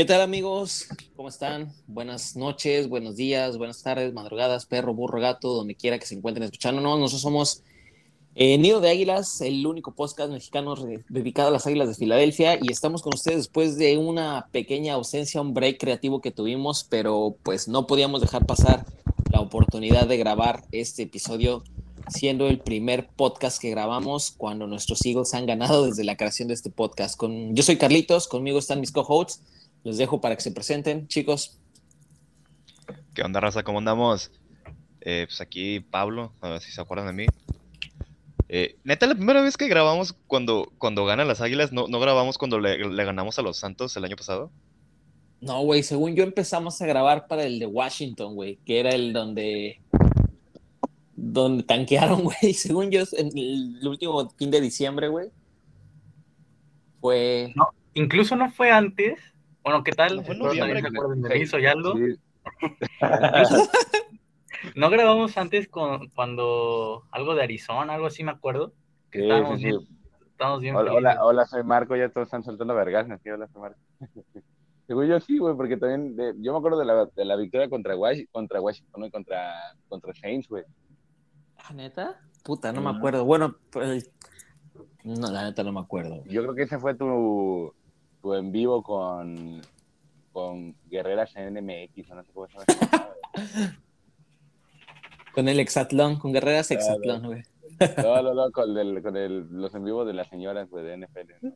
¿Qué tal amigos? ¿Cómo están? Buenas noches, buenos días, buenas tardes, madrugadas, perro, burro, gato, donde quiera que se encuentren escuchándonos. Nosotros somos eh, Nido de Águilas, el único podcast mexicano dedicado a las Águilas de Filadelfia y estamos con ustedes después de una pequeña ausencia, un break creativo que tuvimos, pero pues no podíamos dejar pasar la oportunidad de grabar este episodio siendo el primer podcast que grabamos cuando nuestros Eagles han ganado desde la creación de este podcast. Con, yo soy Carlitos, conmigo están mis co-hosts. Les dejo para que se presenten, chicos. ¿Qué onda, raza? ¿Cómo andamos? Eh, pues aquí Pablo, a ver si se acuerdan de mí. Eh, neta, la primera vez que grabamos cuando, cuando ganan las águilas, ¿no, no grabamos cuando le, ganamos a los Santos el año pasado? No, güey, según yo empezamos a grabar para el de Washington, güey, que era el donde donde tanquearon, güey. Según yo, en el último fin de diciembre, güey. Fue. No, incluso no fue antes. Bueno, ¿qué tal? No, noviembre, no grabamos antes con cuando algo de Arizona, algo así me acuerdo. Que estábamos, Bien, estábamos bien. Hola, hola, soy Marco, ya todos están soltando vergas, ¿no? Hola, soy Marco. Según yo sí, güey, porque también yo me acuerdo de la, de la victoria contra, Washington, contra Washington, ¿no? contra, contra Saints, güey. ¿La neta? Puta, no me acuerdo. Bueno, pues, no, la neta no me acuerdo. Yo creo que ese fue tu, tu en vivo con, con Guerreras en NMX, no sé cómo se llama. con el Exatlón, con Guerreras Exatlón, güey. No, no, no, con, el, con el, los en vivos de las señoras, güey, de NFL.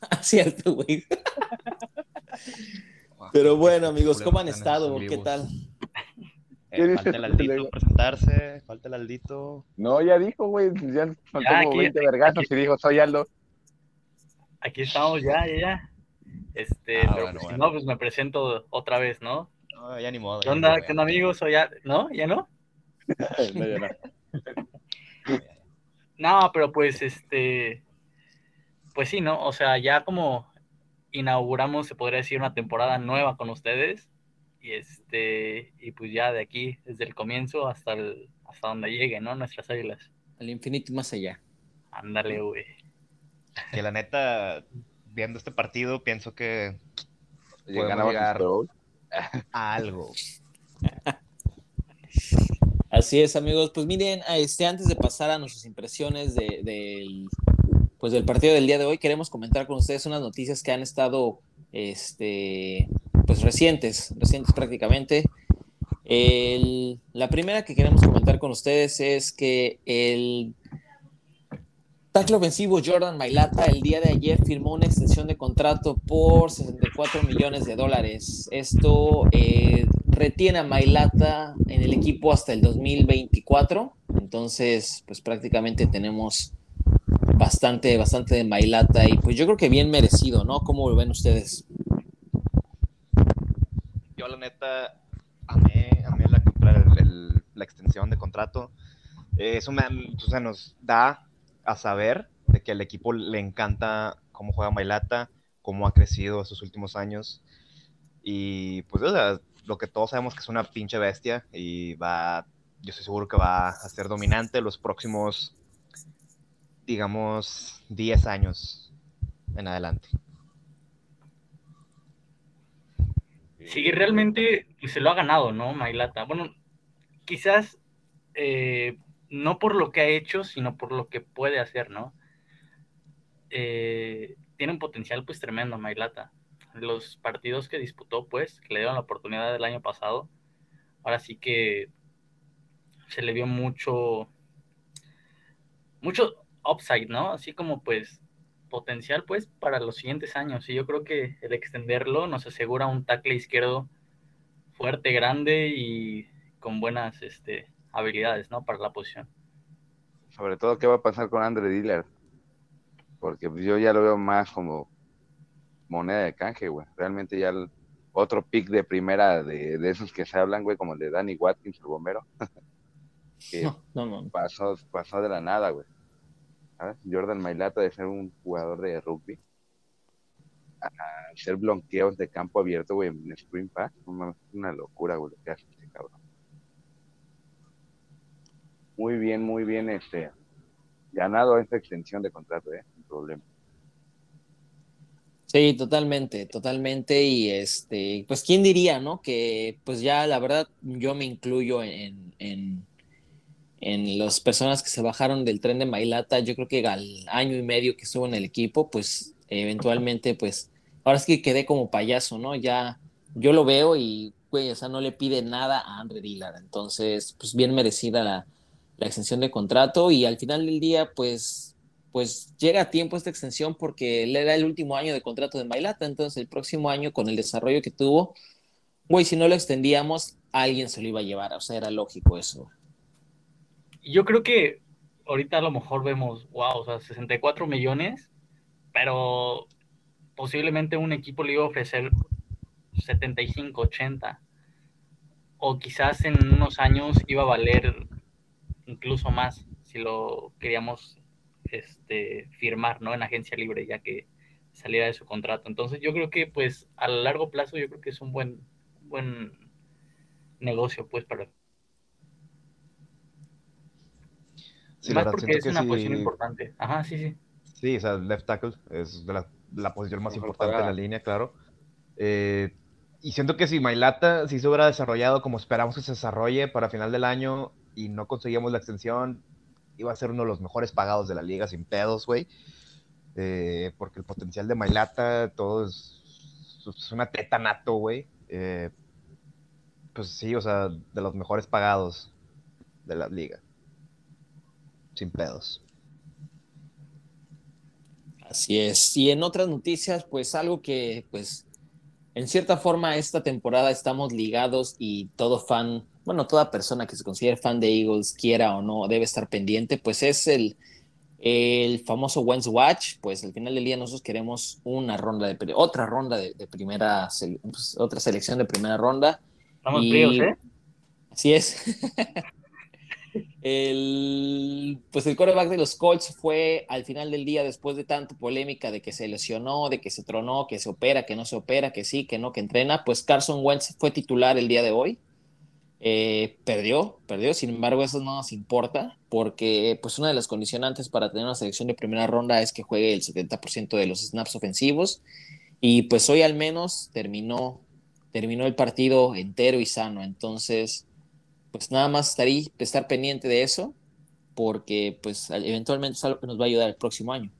Ah, cierto, güey. Pero bueno, amigos, ¿cómo han estado? ¿Qué tal? Eh, falta el Aldito presentarse, falta el Aldito. No, ya dijo, güey, ya faltó como 20 vergazos y dijo, soy Aldo. Aquí estamos ya, ya, ya. Este, ah, pero pues, si no, pues me presento otra vez, ¿no? No, ya ni modo. ¿Qué onda, ¿qué onda amigos? Soy ya, ¿no? ¿Ya no? no, ya no. no, pero pues, este, pues sí, ¿no? O sea, ya como inauguramos, se podría decir, una temporada nueva con ustedes y este y pues ya de aquí desde el comienzo hasta el, hasta donde llegue no nuestras águilas al infinito y más allá ándale güey que la neta viendo este partido pienso que podemos llegar a algo. Así es amigos. Pues miren este antes de pasar a nuestras impresiones de, del pues del partido del día de hoy queremos comentar con ustedes unas noticias que han estado este pues recientes, recientes prácticamente. la primera que queremos comentar con ustedes es que el tackle ofensivo Jordan Mailata el día de ayer firmó una extensión de contrato por 64 millones de dólares. Esto eh, retiene a Mailata en el equipo hasta el 2024. Entonces, pues prácticamente tenemos bastante, bastante de Mailata y pues yo creo que bien merecido, ¿no? ¿Cómo lo ven ustedes? yo la neta amé, amé la, la extensión de contrato. Eso me, nos da a saber de que al equipo le encanta cómo juega Mailata, cómo ha crecido estos últimos años. Y pues lo que todos sabemos que es una pinche bestia y va, yo estoy seguro que va a ser dominante los próximos, digamos, 10 años en adelante. Sí, realmente pues, se lo ha ganado, ¿no? Mailata. Bueno, quizás eh, no por lo que ha hecho, sino por lo que puede hacer, ¿no? Eh, tiene un potencial pues tremendo Mailata. Los partidos que disputó, pues, que le dieron la oportunidad del año pasado, ahora sí que se le vio mucho, mucho upside, ¿no? Así como pues potencial pues para los siguientes años y yo creo que el extenderlo nos asegura un tackle izquierdo fuerte, grande y con buenas este, habilidades, ¿no? Para la posición. Sobre todo, ¿qué va a pasar con Andre Diller? Porque yo ya lo veo más como moneda de canje, güey. Realmente ya el otro pick de primera de, esos que se hablan, güey, como el de Danny Watkins, el bombero. que Pasó, pasó de la nada, güey. Jordan Mailata de ser un jugador de rugby a hacer bloqueos de campo abierto, güey, en Spring Pass, una locura, güey, lo que hace este cabrón. Muy bien, muy bien, este, ganado esta extensión de contrato, eh, sin problema. Sí, totalmente, totalmente. Y este, pues quién diría, ¿no? Que pues ya la verdad yo me incluyo en, en, en las personas que se bajaron del tren de Mailata. Yo creo que al año y medio que estuvo en el equipo, pues eventualmente, pues ahora es que quedé como payaso, ¿no? Ya yo lo veo y, güey, o sea, no le pide nada a Andre Dillard. Entonces, pues bien merecida la, la extensión de contrato y al final del día, pues pues llega a tiempo esta extensión porque él era el último año de contrato de Mailata, entonces el próximo año con el desarrollo que tuvo, güey, si no lo extendíamos, alguien se lo iba a llevar, o sea, era lógico eso. Yo creo que ahorita a lo mejor vemos, wow, o sea, 64 millones, pero posiblemente un equipo le iba a ofrecer 75, 80, o quizás en unos años iba a valer incluso más si lo queríamos este, firmar, ¿no? En agencia libre, ya que saliera de su contrato. Entonces yo creo que, pues, a largo plazo, yo creo que es un buen, buen negocio, pues, para... Sí, Más verdad, porque es que una sí- posición importante. Ajá, sí, sí. Sí, o sea, left tackle es de la, la posición más Mejor importante de la línea, claro. Eh, y siento que si Mailata si se hubiera desarrollado como esperamos que se desarrolle para final del año y no conseguíamos la extensión, iba a ser uno de los mejores pagados de la liga sin pedos, güey. Eh, porque el potencial de Mailata, todo es, es una teta nato, güey. Eh, pues sí, o sea, de los mejores pagados de la liga. Sin pedos. Así es. Y en otras noticias, pues algo que, pues, en cierta forma esta temporada estamos ligados y todo fan, bueno, toda persona que se considere fan de Eagles, quiera o no, debe estar pendiente, pues es el, el famoso Wentz Watch. Pues al final del día nosotros queremos una ronda de, otra ronda de, de primera, pues, otra selección de primera ronda. Estamos Y- fríos, ¿eh? Así es. el, pues el quarterback de los Colts fue al final del día, después de tanta polémica de que se lesionó, de que se tronó, que se opera, que no se opera, que sí, que no, que entrena, pues Carson Wentz fue titular el día de hoy. Eh, perdió, perdió, sin embargo eso no nos importa porque pues una de las condicionantes para tener una selección de primera ronda es que juegue el 70% de los snaps ofensivos y pues hoy al menos terminó, terminó el partido entero y sano, entonces pues nada más estar, ahí, estar pendiente de eso, porque pues eventualmente es algo que nos va a ayudar el próximo año.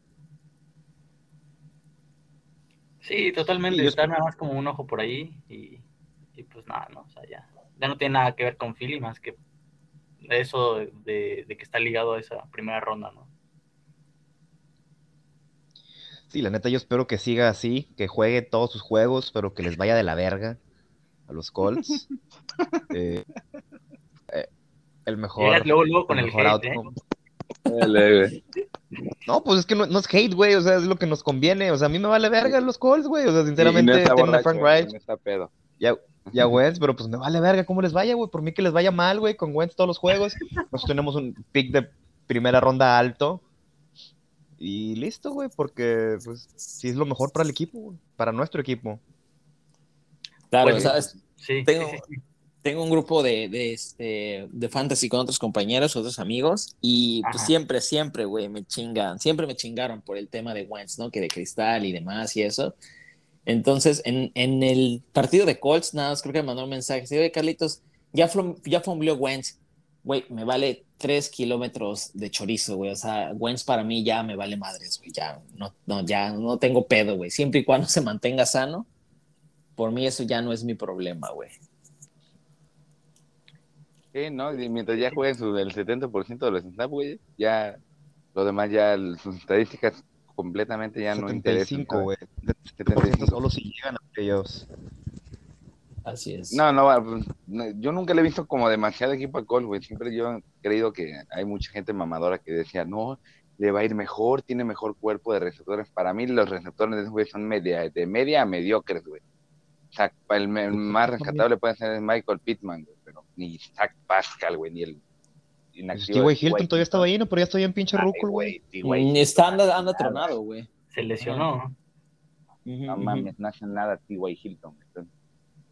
Sí, totalmente. Está nada más como un ojo por ahí y, y pues nada, ¿no? O sea, ya, ya no tiene nada que ver con Philly más que eso de, de que está ligado a esa primera ronda, ¿no? Sí, la neta, yo espero que siga así, que juegue todos sus juegos, pero que les vaya de la verga a los Colts. Eh, eh, el mejor. Luego, luego con el el mejor hate, ¿eh? No, pues es que no, no es hate, güey, o sea, es lo que nos conviene. O sea, a mí me vale verga los Colts, güey. O sea, sinceramente, no está tienen a borracho, Frank no está pedo. Y a Wentz, pero pues me vale verga cómo les vaya, güey. Por mí que les vaya mal, güey, con Wentz todos los juegos. Nosotros tenemos un pick de primera ronda alto. Y listo, güey, porque pues sí es lo mejor para el equipo, güey, para nuestro equipo. Claro, Pues, ¿sabes? Sí, Tengo- sí, sí, sí. tengo un grupo de, de, este, de fantasy con otros compañeros, otros amigos, y pues Ajá. siempre, siempre, güey, me chingan, siempre me chingaron por el tema de Wentz, ¿no? Que de cristal y demás y eso. Entonces, en, en el partido de Colts, nada más creo que me mandó un mensaje, dice, oye, Carlitos, ya, flom- ya fombleó Wentz, güey, me vale tres kilómetros de chorizo, güey, o sea, Wentz para mí ya me vale madres, güey, ya, no, no, ya no tengo pedo, güey, siempre y cuando se mantenga sano, por mí eso ya no es mi problema, güey. Sí, ¿no? Y mientras ya jueguen su del 70% de los snaps, güey, ya lo demás ya el- sus estadísticas completamente ya no interesan. 75, ¿sabes? güey. 75. Solo si llegan a playoffs. Así es. No, no, pues, yo nunca le he visto como demasiado equipo a Cole, güey. Siempre yo he creído que hay mucha gente mamadora que decía, no, le va a ir mejor, tiene mejor cuerpo de receptores. Para mí los receptores de ese güey son media, de media a mediocres, güey. O sea, el, el más rescatable puede ser Michael Pittman, güey, pero ni Zach Pascal, güey, ni el inactivo. T.Y. Hilton todavía estaba ahí, ¿no? Pero ya estoy en pinche güey. T.Y. Mm, Hilton, Está, anda, anda tronado, güey. Se lesionó. No mames, no hace nada T.Y. Hilton.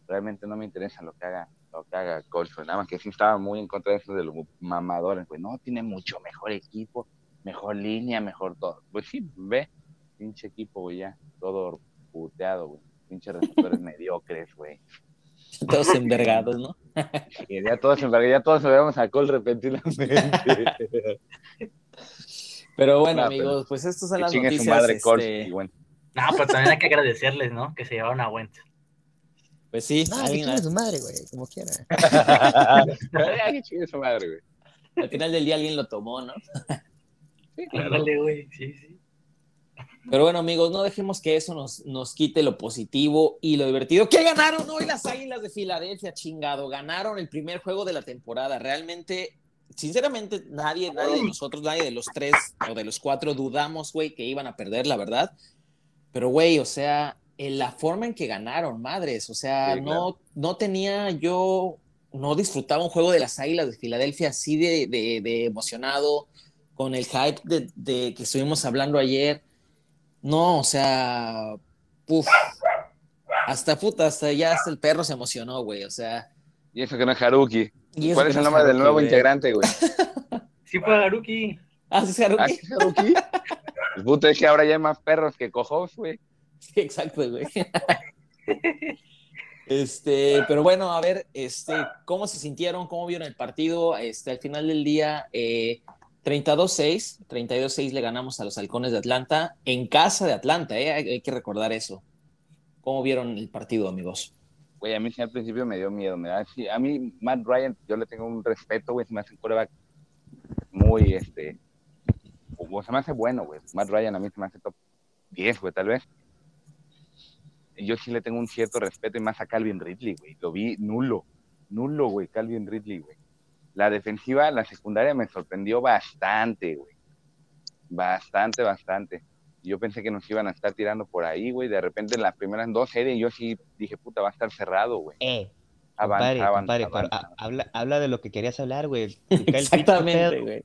Realmente no me interesa lo que haga, lo que haga güey. Nada más que sí estaba muy en contra de eso de los mamadores, güey. No, tiene mucho mejor equipo, mejor línea, mejor todo. Pues sí, ve, pinche equipo, güey, ya, todo puteado, güey. Pinches receptores mediocres, güey. Todos envergados, ¿no? Y ya todos, ya todos sabíamos a Cole repentinamente. Pero bueno, No, amigos, pues estas son Que las chingue noticias. su madre, Cole. este, y bueno. No, pero también hay que agradecerles, ¿no? Que se llevaron a Wentz. Pues sí, No, que alguien- chingue su madre, güey, como quiera. Ay, que chingue su madre, güey. al final del día alguien lo tomó, ¿no? Sí, claro. Ándale, güey. Sí, sí. Pero bueno, amigos, no dejemos que eso nos, nos quite lo positivo y lo divertido. ¿Qué ganaron hoy las Águilas de Filadelfia, chingado? Ganaron el primer juego de la temporada. Realmente, sinceramente, nadie, nadie de nosotros, nadie de los tres o de los cuatro dudamos, güey, que iban a perder, la verdad. Pero, güey, o sea, en la forma en que ganaron, madres, o sea, Sí, no, claro. no tenía yo, no disfrutaba un juego de las Águilas de Filadelfia así de, de- de emocionado, con el hype de, de que estuvimos hablando ayer. No, o sea, puf, hasta puta, hasta ya hasta el perro se emocionó, güey, o sea. Y eso que no es Haruki. y ¿Cuál es el nombre del nuevo güey. integrante, güey? Sí fue Haruki. Ah, sí, es Haruki. ¿Ah, sí es Haruki? El puto es que ahora ya hay más perros que cojos, güey. Sí, exacto, güey. Este, pero bueno, a ver, este, ¿cómo se sintieron? ¿Cómo vieron el partido? Este, al final del día, eh, 32-6, 32-6 le ganamos a los halcones de Atlanta, en casa de Atlanta, eh, hay, que recordar eso. ¿Cómo vieron el partido, amigos? Güey, a mí al principio me dio miedo. Me da, sí, a mí, Matt Ryan, yo le tengo un respeto, güey. Se me hace un quarterback muy, este. O se me hace bueno, güey. Matt Ryan a mí se me hace top 10, güey, tal vez. Yo sí le tengo un cierto respeto y más a Calvin Ridley, güey. Lo vi nulo. Nulo, güey, Calvin Ridley, güey. La defensiva, la secundaria me sorprendió bastante, güey. Bastante, bastante. Yo pensé que nos iban a estar tirando por ahí, güey. De repente en las primeras dos series yo sí dije, puta, va a estar cerrado, güey. Eh, Avanza, compadre, habla, habla de lo que querías hablar, güey. Exactamente, ¿qué güey.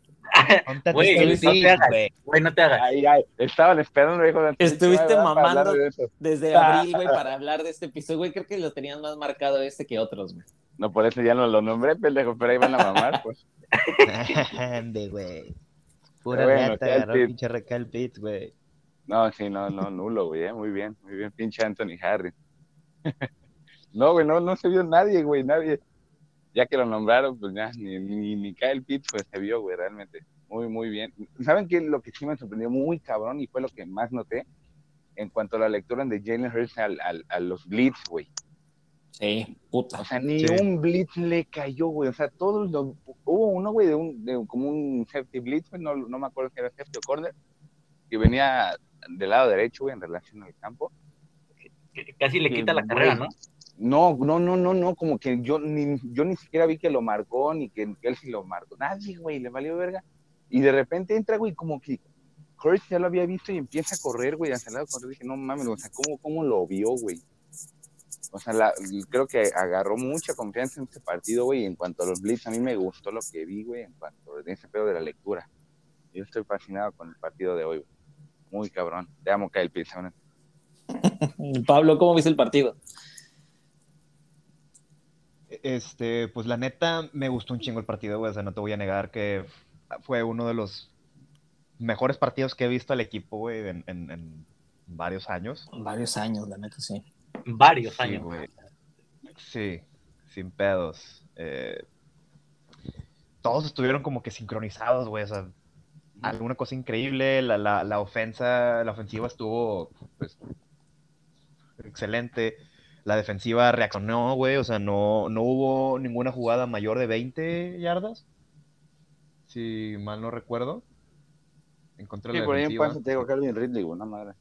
Güey, no te hagas. güey. No te hagas. Ay, ay, estaban esperando, hijo de Estuviste mamando. de. Desde abril, güey, para hablar de este episodio, güey, creo que lo tenían más marcado este que otros, güey. No, por eso ya no lo nombré, pendejo, pero ahí van a mamar, pues. Ande, güey. Pura bueno, neta, agarró pinche Kyle Pitts, güey. No, sí, no, no, nulo, güey, eh, muy bien, muy bien, pinche Anthony Harris. no, güey, no, no se vio nadie, güey, nadie. Ya que lo nombraron, pues ya, ni, ni, ni Kyle Pitts, pues se vio, güey, realmente. Muy, muy bien. ¿Saben qué? Lo que sí me sorprendió muy cabrón y fue lo que más noté en cuanto a la lectura de Jalen Hurts al, al- a los blitz, güey. Sí, puta. O sea, ni Sí. un blitz le cayó, güey. O sea, todos los... Hubo uno, güey, de un, de como un safety blitz, güey, no, no me acuerdo si era safety o corner, que venía del lado derecho, güey, en relación al campo. Que Casi le quita la güey. carrera, ¿no? No, no, no, no, no, como que yo ni, yo ni siquiera vi que lo marcó, ni que, que él sí lo marcó. Nadie, güey, le valió verga. Y de repente entra, güey, como que Hurts ya lo había visto y empieza a correr, güey, hacia el lado. Cuando dije, no mames, o sea, ¿cómo, cómo lo vio, güey? O sea, la- creo que agarró mucha confianza en este partido, güey. En cuanto a los Blitz, a mí me gustó lo que vi, güey, en cuanto a ese pedo de la lectura. Yo estoy fascinado con el partido de hoy, güey. Muy cabrón. Te amo, Kyle Pitts. ¿sabes? Pablo, ¿cómo viste el partido? Este, pues la neta, me gustó un chingo el partido, güey. O sea, no te voy a negar que fue uno de los mejores partidos que he visto al equipo, güey, en, en- en varios años. Varios años, la neta, sí. Varios Sí, años. güey. Sí, sin pedos. Eh, todos estuvieron como que sincronizados, güey. O sea, alguna cosa increíble. La, la, la ofensa, la ofensiva estuvo, pues, excelente. La defensiva reaccionó, güey. O sea, no, no hubo ninguna jugada mayor de 20 yardas. Si mal no recuerdo. En contra de Sí, la por ahí en pase te digo Calvin Ridley, una madre.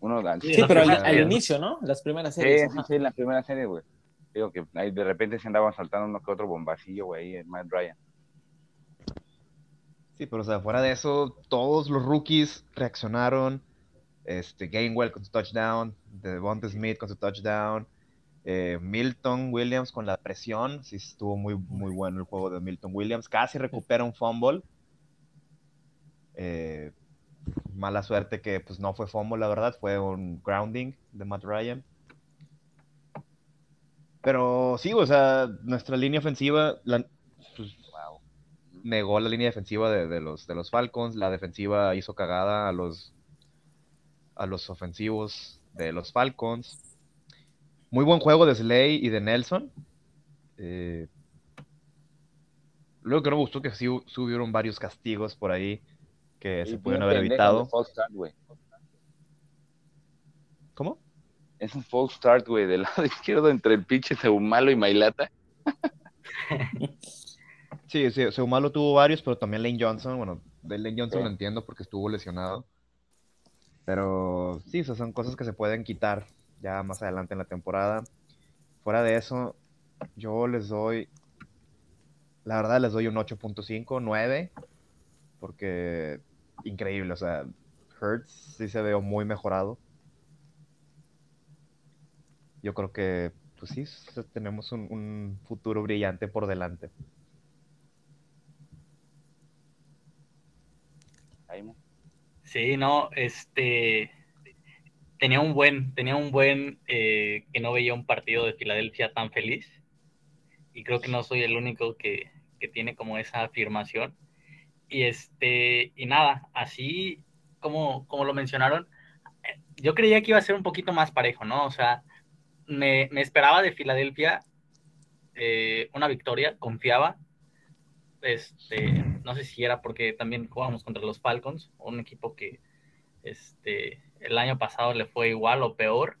Uno de Sí, Sí, las pero al, primeras al series, inicio, ¿no? Las primeras Sí, series. sí, sí, en la primera serie, güey. Digo que ahí de repente se andaba saltando uno que otro bombacillo, güey, ahí en Matt Ryan. Sí, pero o sea, fuera de eso, todos los rookies reaccionaron. Este, Gainwell con su touchdown, Devonta Smith con su touchdown, eh, Milton Williams con la presión, sí estuvo muy, muy bueno el juego de Milton Williams, casi recupera un fumble. Eh, mala suerte que pues no fue fumble, la verdad, fue un grounding de Matt Ryan. Pero sí, o sea, nuestra línea ofensiva, pues, negó la línea defensiva de, de los, de los Falcons, la defensiva hizo cagada a los, a los ofensivos de los Falcons. Muy buen juego de Slay y de Nelson. Eh, luego que no me gustó que sí, hubieron varios castigos por ahí que Y se pudieron haber evitado. de false start, güey. ¿Cómo? Es un false start, güey, del lado izquierdo entre el pinche Seumalo y Mailata. Sí, sí, Seumalo tuvo varios, pero también Lane Johnson. Bueno, de Lane Johnson Sí. lo entiendo porque estuvo lesionado. Pero sí, esas son cosas que se pueden quitar ya más adelante en la temporada. Fuera de eso, yo les doy, la verdad les doy un 8.5, 9, porque increíble, o sea, Hurts sí se veo muy mejorado. Yo creo que, pues sí, tenemos un, un futuro brillante por delante. Sí, no, este tenía un buen, tenía un buen eh, que no veía un partido de Filadelfia tan feliz. Y creo que no soy el único que, que tiene como esa afirmación. Y este, y nada, así como, como lo mencionaron, yo creía que iba a ser un poquito más parejo, ¿no? O sea, me, me esperaba de Filadelfia eh, una victoria, confiaba. Este, no sé si era porque también jugábamos contra los Falcons, un equipo que este, el año pasado le fue igual o peor.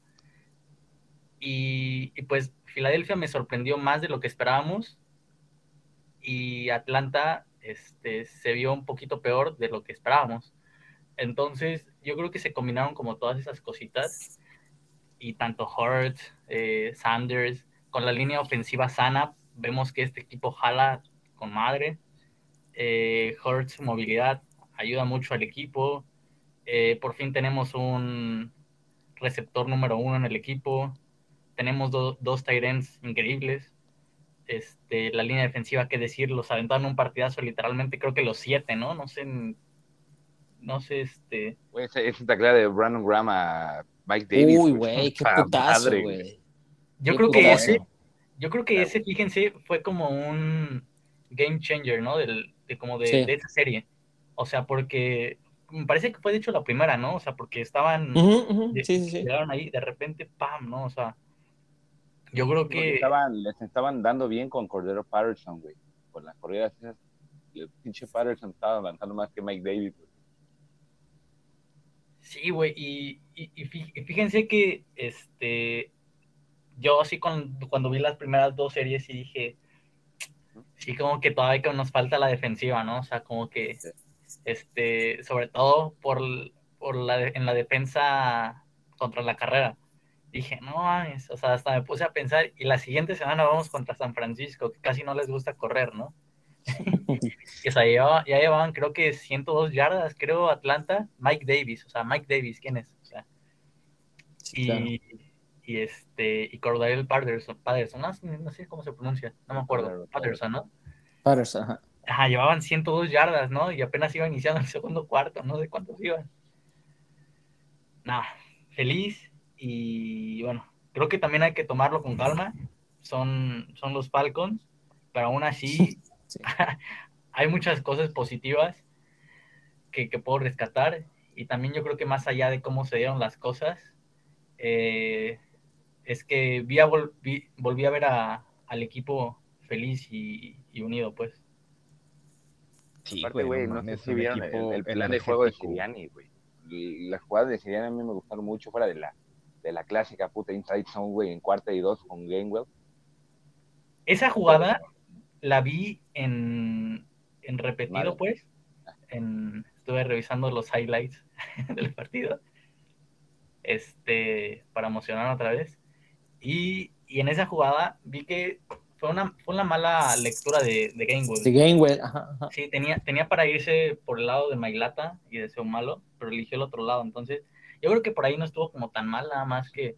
Y pues Filadelfia me sorprendió más de lo que esperábamos. Y Atlanta este, se vio un poquito peor de lo que esperábamos. Entonces, yo creo que se combinaron como todas esas cositas. Y tanto Hurts, eh, Sanders, con la línea ofensiva sana, vemos que este equipo jala con madre. Eh, Hurts, su movilidad, ayuda mucho al equipo. Eh, por fin tenemos un receptor número uno en el equipo. Tenemos do- dos tight ends increíbles. Este, la línea defensiva, qué decir, los aventaron un partidazo literalmente, creo que los siete, ¿no? No sé, no sé, este, Güey, esa, esa taclea de Brandon Graham a Mike Davis. Uy, güey, qué puta putazo, güey. yo Qué creo que ese, yo creo que Claro. ese, fíjense, fue como un game changer, ¿no? Del, de como de, Sí. de esa serie. O sea, porque me parece que fue de hecho la primera, ¿no? O sea, porque estaban, de- Sí, sí, sí. llegaron ahí, de repente, pam, ¿no? O sea, yo creo que estaban, les estaban dando bien con Cordero Patterson, güey. Por las corridas esas. El pinche Patterson estaba avanzando más que Mike Davis, güey. sí, güey, y, y, y fí- y fíjense que este yo sí con- cuando vi las primeras dos series sí dije, sí como que todavía que nos falta la defensiva, ¿no? O sea, como que Sí. este, sobre todo por, por la en la defensa contra la carrera. Dije, no mames, o sea, hasta me puse a pensar, y la siguiente semana vamos contra San Francisco, que casi no les gusta correr, ¿no? que se llevaba- ya llevaban creo que 102 yardas, creo, Atlanta, Mike Davis, o sea, Mike Davis, ¿quién es? O sea, Sí, y, claro. y este, y Cordell Patterson, Patterson no, sé- no sé cómo se pronuncia, no me acuerdo. Patterson, ¿no? Patterson, ajá. Ajá, llevaban 102 yardas, ¿no? Y apenas iba iniciando el segundo cuarto, no sé cuántos iban. Nada, feliz y bueno, creo que también hay que tomarlo con calma. Son, son los Falcons, pero aún así Sí. hay muchas cosas positivas que, que puedo rescatar y también yo creo que más allá de cómo se dieron las cosas, eh, es que vi a vol- vi- volví a ver a- al equipo feliz y, y unido, pues. Sí, Aparte, güey, no, sé si vieron el, plan de juego de. Siriani, güey. Las jugadas de Siriani a mí me gustaron mucho fuera de la, de la clásica puta inside zone, güey, en cuarta y dos con Gainwell. Esa jugada la vi en, en repetido, Vale. pues. En, estuve revisando los highlights del partido. Este, para emocionar otra vez. Y, y en esa jugada vi que fue una, fue una mala lectura de, de Gainwell. De Gainwell, ajá, ajá. Sí, tenía, tenía para irse por el lado de Mailata y de Seumalo, pero eligió el otro lado. Entonces, yo creo que por ahí no estuvo como tan mal, nada más que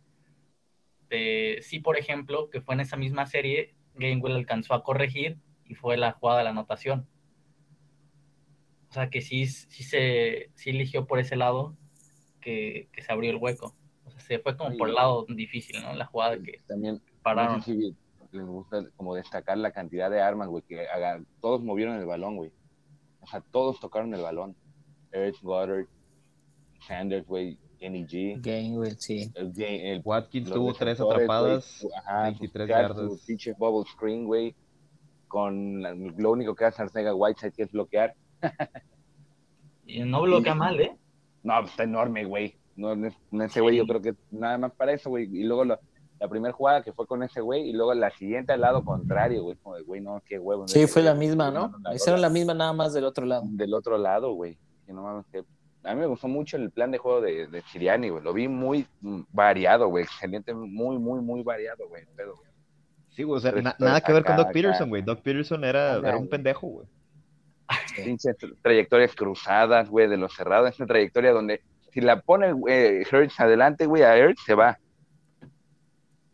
eh, sí, por ejemplo, que fue en esa misma serie, Gainwell alcanzó a corregir y fue la jugada de la anotación. O sea que sí, sí se sí eligió por ese lado que, que se abrió el hueco. O sea, se fue como por el lado difícil, ¿no? La jugada que También pararon. les gusta como destacar la cantidad de armas, güey, que haga- todos movieron el balón, güey. O sea, todos tocaron el balón. Ertz, Goddard, Sanders, güey. Kenny G. Gainwell, sí. El, el- Watkins tuvo tres atrapadas, ajá, 23 buscar yardas. Pinche bubble screen, güey. Con lo único que hace Arcega Whiteside que es bloquear. Y no bloquea mal, ¿eh? No, pues, está enorme, güey. No, no, ese güey yo creo que nada más para eso, güey. Y luego lo- la primera jugada que fue con ese güey y luego la siguiente al lado contrario, güey. Como de, güey, no, qué huevo. Sí, fue la misma, ¿no? Hicieron la misma nada más del otro lado. Del otro lado, güey. Que no mames, que- A mí me gustó mucho el plan de juego de, de Siriani, güey. Lo vi muy variado, güey. Excelente, muy, muy, muy variado, güey. Sí, güey, o sea, na- nada que ver con Doc Peterson, güey. Doc Peterson era, Acá, era un pendejo, güey. pinches tra- trayectorias cruzadas, güey, de los cerrados. Es una trayectoria donde si la pone güey, Hertz adelante, güey, a Hertz se va.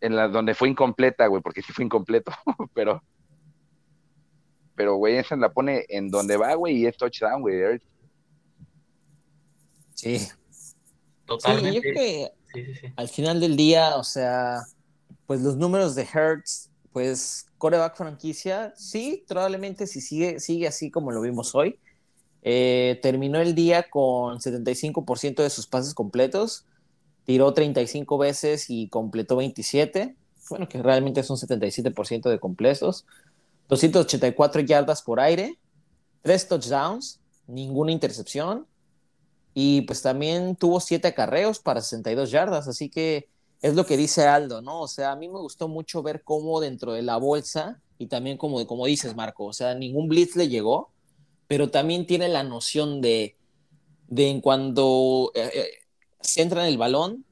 En la donde fue incompleta, güey, porque sí fue incompleto, pero pero güey, esa la pone en donde va, güey, y es touchdown, güey, Ertz. Sí. Sí, yo Totalmente. creo que Sí, sí, sí. al final del día, o sea, pues los números de Hertz, pues coreback franquicia, sí, probablemente si sigue, sigue así como lo vimos hoy. Eh, terminó el día con 75% de sus pases completos, tiró 35 veces y completó 27, bueno, que realmente es un 77% de completos, 284 yardas por aire, 3 touchdowns, ninguna intercepción, y pues también tuvo 7 acarreos para 62 yardas, así que es lo que dice Aldo, ¿no? O sea, a mí me gustó mucho ver cómo dentro de la bolsa, y también como, como dices, Marco, o sea, ningún blitz le llegó, pero también tiene la noción de, de en cuando eh, eh, centra en el balón,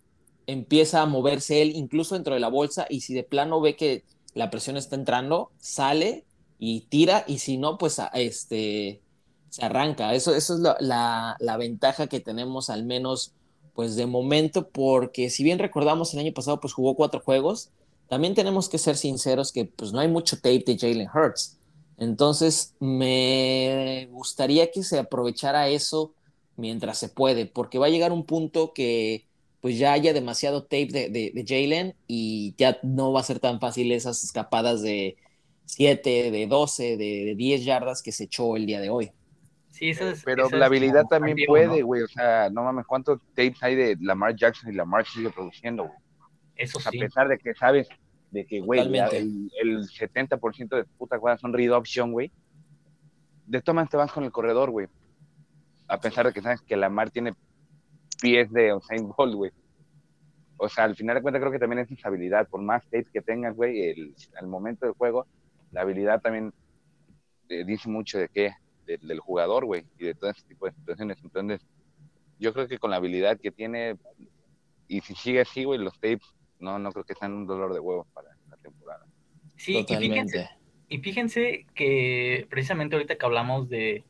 empieza a moverse él incluso dentro de la bolsa, y si de plano ve que la presión está entrando, sale y tira, y si no, pues a- este, se arranca. Eso, eso es la, la- ventaja que tenemos al menos pues de momento, porque si bien recordamos el año pasado pues jugó cuatro juegos, también tenemos que ser sinceros que pues no hay mucho tape de Jalen Hurts. Entonces me gustaría que se aprovechara eso mientras se puede, porque va a llegar un punto que pues ya haya demasiado tape de, de, de Jalen y ya no va a ser tan fácil esas escapadas de 7, de 12, de, de 10 yardas que se echó el día de hoy. Sí, esa es- Pero la es habilidad también puede, ¿no? güey. O sea, no mames, ¿cuántos tapes hay de Lamar Jackson y Lamar sigue produciendo, güey? Eso A sí. pesar de que sabes de que, güey, el, el 70% de tus putas jugadas son read option, güey. De todas te vas con el corredor, güey. A pesar de que sabes que Lamar tiene pies de Usain Bolt, güey. O sea, al final de cuentas creo que también es esa habilidad. Por más tapes que tengas, güey, el- al momento del juego, la habilidad también eh, dice mucho de qué, de- del jugador, güey, y de todo ese tipo de situaciones. Entonces, yo creo que con la habilidad que tiene, y si sigue así, güey, los tapes, no, no creo que sean un dolor de huevos para la temporada. Sí, y fíjense, y fíjense que precisamente ahorita que hablamos de,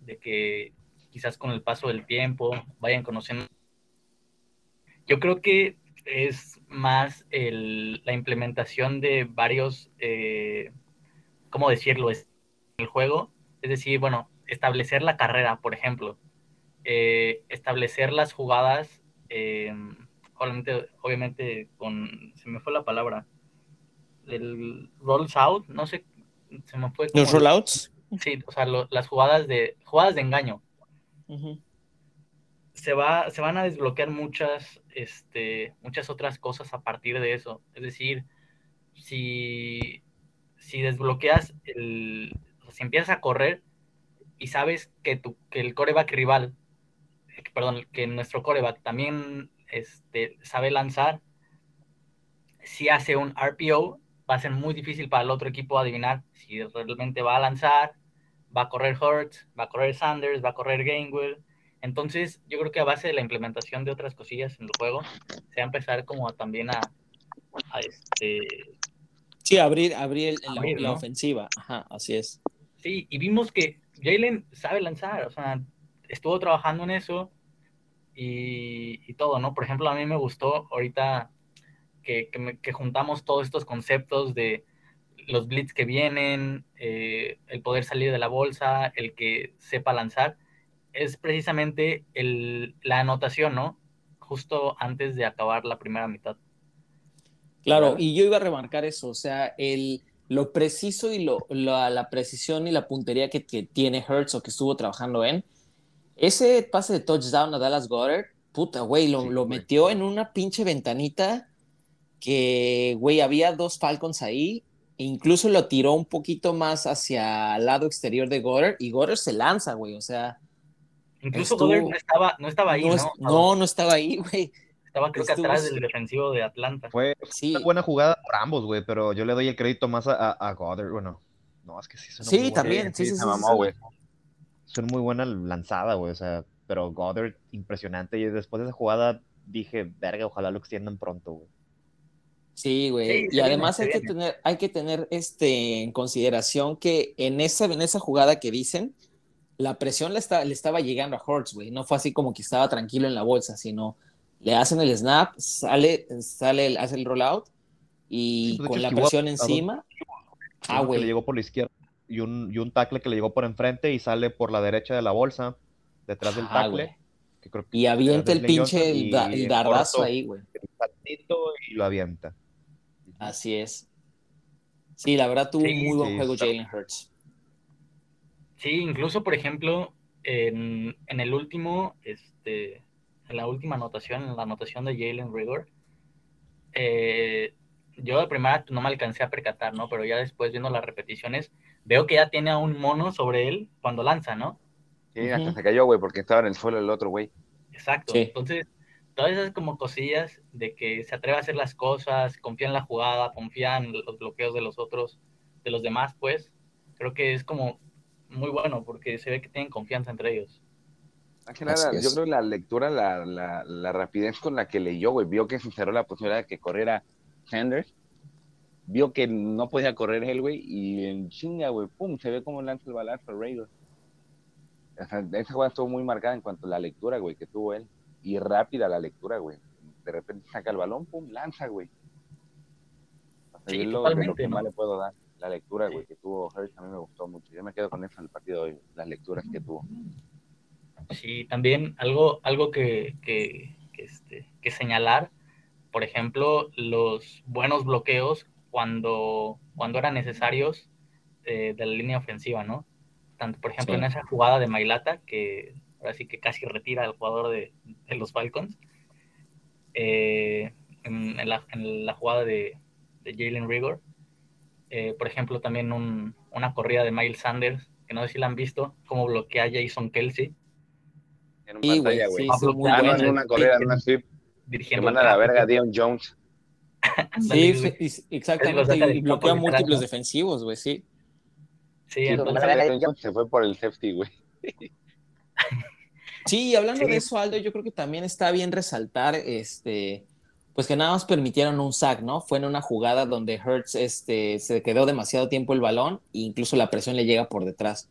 de que quizás con el paso del tiempo vayan conociendo, yo creo que es más el- la implementación de varios, eh, ¿cómo decirlo? Es el juego, es decir, bueno, establecer la carrera, por ejemplo, eh, establecer las jugadas, eh, obviamente, obviamente con, se me fue la palabra, el rolls out, no sé, se me fue. Los rollouts. Sí, o sea, lo- las jugadas de jugadas de engaño. Se va, se van a desbloquear muchas, este, muchas otras cosas a partir de eso. Es decir, si, si desbloqueas el, si empiezas a correr y sabes que tu, que el coreback rival, perdón, que nuestro coreback también este, sabe lanzar, si hace un RPO, va a ser muy difícil para el otro equipo adivinar si realmente va a lanzar, va a correr Hurts, va a correr Sanders, va a correr Gainwell. Entonces, yo creo que a base de la implementación de otras cosillas en el juego, se va a empezar como a, también a, a, este... Sí, abrir, abrir el- la, la ofensiva. Ajá, así es. Sí, y vimos que Jalen sabe lanzar, o sea, estuvo trabajando en eso y, y todo, ¿no? Por ejemplo, a mí me gustó ahorita que, que, me- que juntamos todos estos conceptos de los blitz que vienen, eh, el poder salir de la bolsa, el que sepa lanzar, es precisamente el, la anotación, ¿no? Justo antes de acabar la primera mitad. Claro, Claro. y yo iba a remarcar eso, o sea, el, lo preciso y lo, la, la precisión y la puntería que, que tiene Hertz o que estuvo trabajando en, ese pase de touchdown a Dallas Goddard, puta, güey, lo, Sí, lo güey. metió en una pinche ventanita que, güey, había dos Falcons ahí. e incluso lo tiró un poquito más hacia el lado exterior de Goddard y Goddard se lanza, güey. O sea, Incluso Estuvo- Goddard no estaba, no estaba ahí, no, no, no estaba ahí, güey. Estaba creo que estuvo- atrás del defensivo de Atlanta. Fue Sí, una buena jugada por ambos, güey, pero yo le doy el crédito más a, a, a Goddard. Bueno, no, es que sí, es una Sí, muy buena- también, sí, sí, sí, mamó, muy buena lanzada, güey, o sea, pero Goddard, impresionante. Y después de esa jugada dije, verga, ojalá lo extiendan pronto, güey. Sí, güey. Sí, y además hay que tener, hay que tener este en consideración que en esa, en esa jugada que dicen, la presión le, está, le estaba llegando a Hurts, güey. No fue así como que estaba tranquilo en la bolsa, sino le hacen el snap, sale, sale, el- hace el rollout y Sí, pues, con hecho, la presión encima. Ah, güey. le llegó por la izquierda y un, y un tackle que le llegó por enfrente y sale por la derecha de la bolsa, detrás del Ah, tackle. güey. que creo que Y avienta el pinche el, da- y el dardazo ahí, güey. y lo avienta. Así es. Sí, la verdad tuvo Sí, un muy buen sí, juego está- Jalen Hurts. Sí, incluso, por ejemplo, en, en el último, este, en la última anotación, en la anotación de Jalen Rigor, eh, yo de primera no me alcancé a percatar, ¿no? Pero ya después viendo las repeticiones, veo que ya tiene a un mono sobre él cuando lanza, ¿no? Sí, hasta se cayó, güey, porque estaba en el suelo el otro, güey. Exacto. Sí. Entonces, todas esas como cosillas de que se atreve a hacer las cosas, confía en la jugada, confía en los bloqueos de los otros, de los demás, pues, creo que es como muy bueno porque se ve que tienen confianza entre ellos. Más que nada, yo creo que la lectura, la, la, la rapidez con la que leyó, güey, vio que se cerró la posibilidad de que corriera Sanders, vio que no podía correr él, güey, y en chinga, güey, pum, se ve cómo lanza el balazo al. O sea, esa jugada estuvo muy marcada en cuanto a la lectura, güey, que tuvo él. Y rápida la lectura, güey. De repente saca el balón, pum, lanza, güey. O sea, Sí, lo, que ¿no? más le puedo dar. La lectura, güey, que tuvo Hurts a mí me gustó mucho. Yo me quedo con eso en el partido de hoy, las lecturas que tuvo. Sí, también algo, algo que, que, que, este, que señalar, por ejemplo, los buenos bloqueos cuando, cuando eran necesarios eh, de la línea ofensiva, ¿no? Tanto, por ejemplo, Sí. en esa jugada de Mailata, que ahora sí que casi retira al jugador de, de los Falcons, eh, en, en la, en la jugada de, de Jalen Rigor, eh, por ejemplo, también un- una corrida de Miles Sanders, que no sé si la han visto, cómo bloquea a Jason Kelsey. En Sí, güey, pantalla, sí, sí, en una corrida, en una sweep, manda la verga. Dion Jones. Sí, exactamente. Y bloquea múltiples defensivos, güey, sí. Sí, Sí, entonces, se fue por el safety, güey. Sí, y hablando Sí. de eso, Aldo, yo creo que también está bien resaltar, este, pues que nada más permitieron un sack, ¿no? Fue en una jugada donde Hertz este, se quedó demasiado tiempo el balón e incluso la presión le llega por detrás.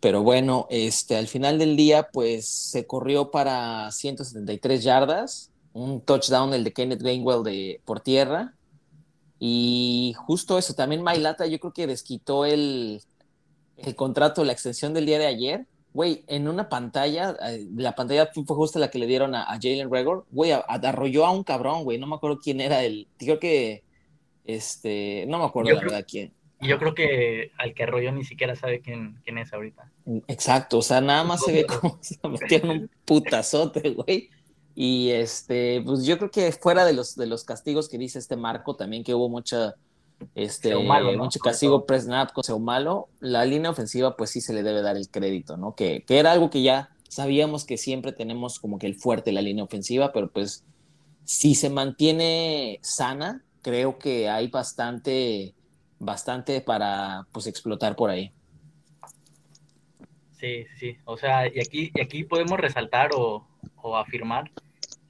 Pero bueno, este, al final del día, pues se corrió para 173 yardas, un touchdown el de Kenneth Gainwell de, por tierra. Y justo eso, también Mailata yo creo que desquitó el, el contrato, la extensión del día de ayer. Güey, en una pantalla, eh, la pantalla fue justo la que le dieron a, a Jalen Regor, güey, arrolló a un cabrón, güey, no me acuerdo quién era el, creo que, este, no me acuerdo Yo la creo- verdad quién. Y yo creo que al que arrolló ni siquiera sabe quién, quién es ahorita. Exacto, o sea, nada más se ve como se metieron un putazote, güey. Y este, pues yo creo que fuera de los, de los castigos que dice este Marco, también que hubo mucha, este, Seumalo, ¿no? mucho castigo todo. pre-snap con Seumalo, la línea ofensiva, pues sí se le debe dar el crédito, ¿no? Que, que era algo que ya sabíamos que siempre tenemos como que el fuerte la línea ofensiva, pero pues si se mantiene sana, creo que hay bastante, bastante para pues explotar por ahí. Sí, sí. O sea, y aquí, y aquí podemos resaltar o, o afirmar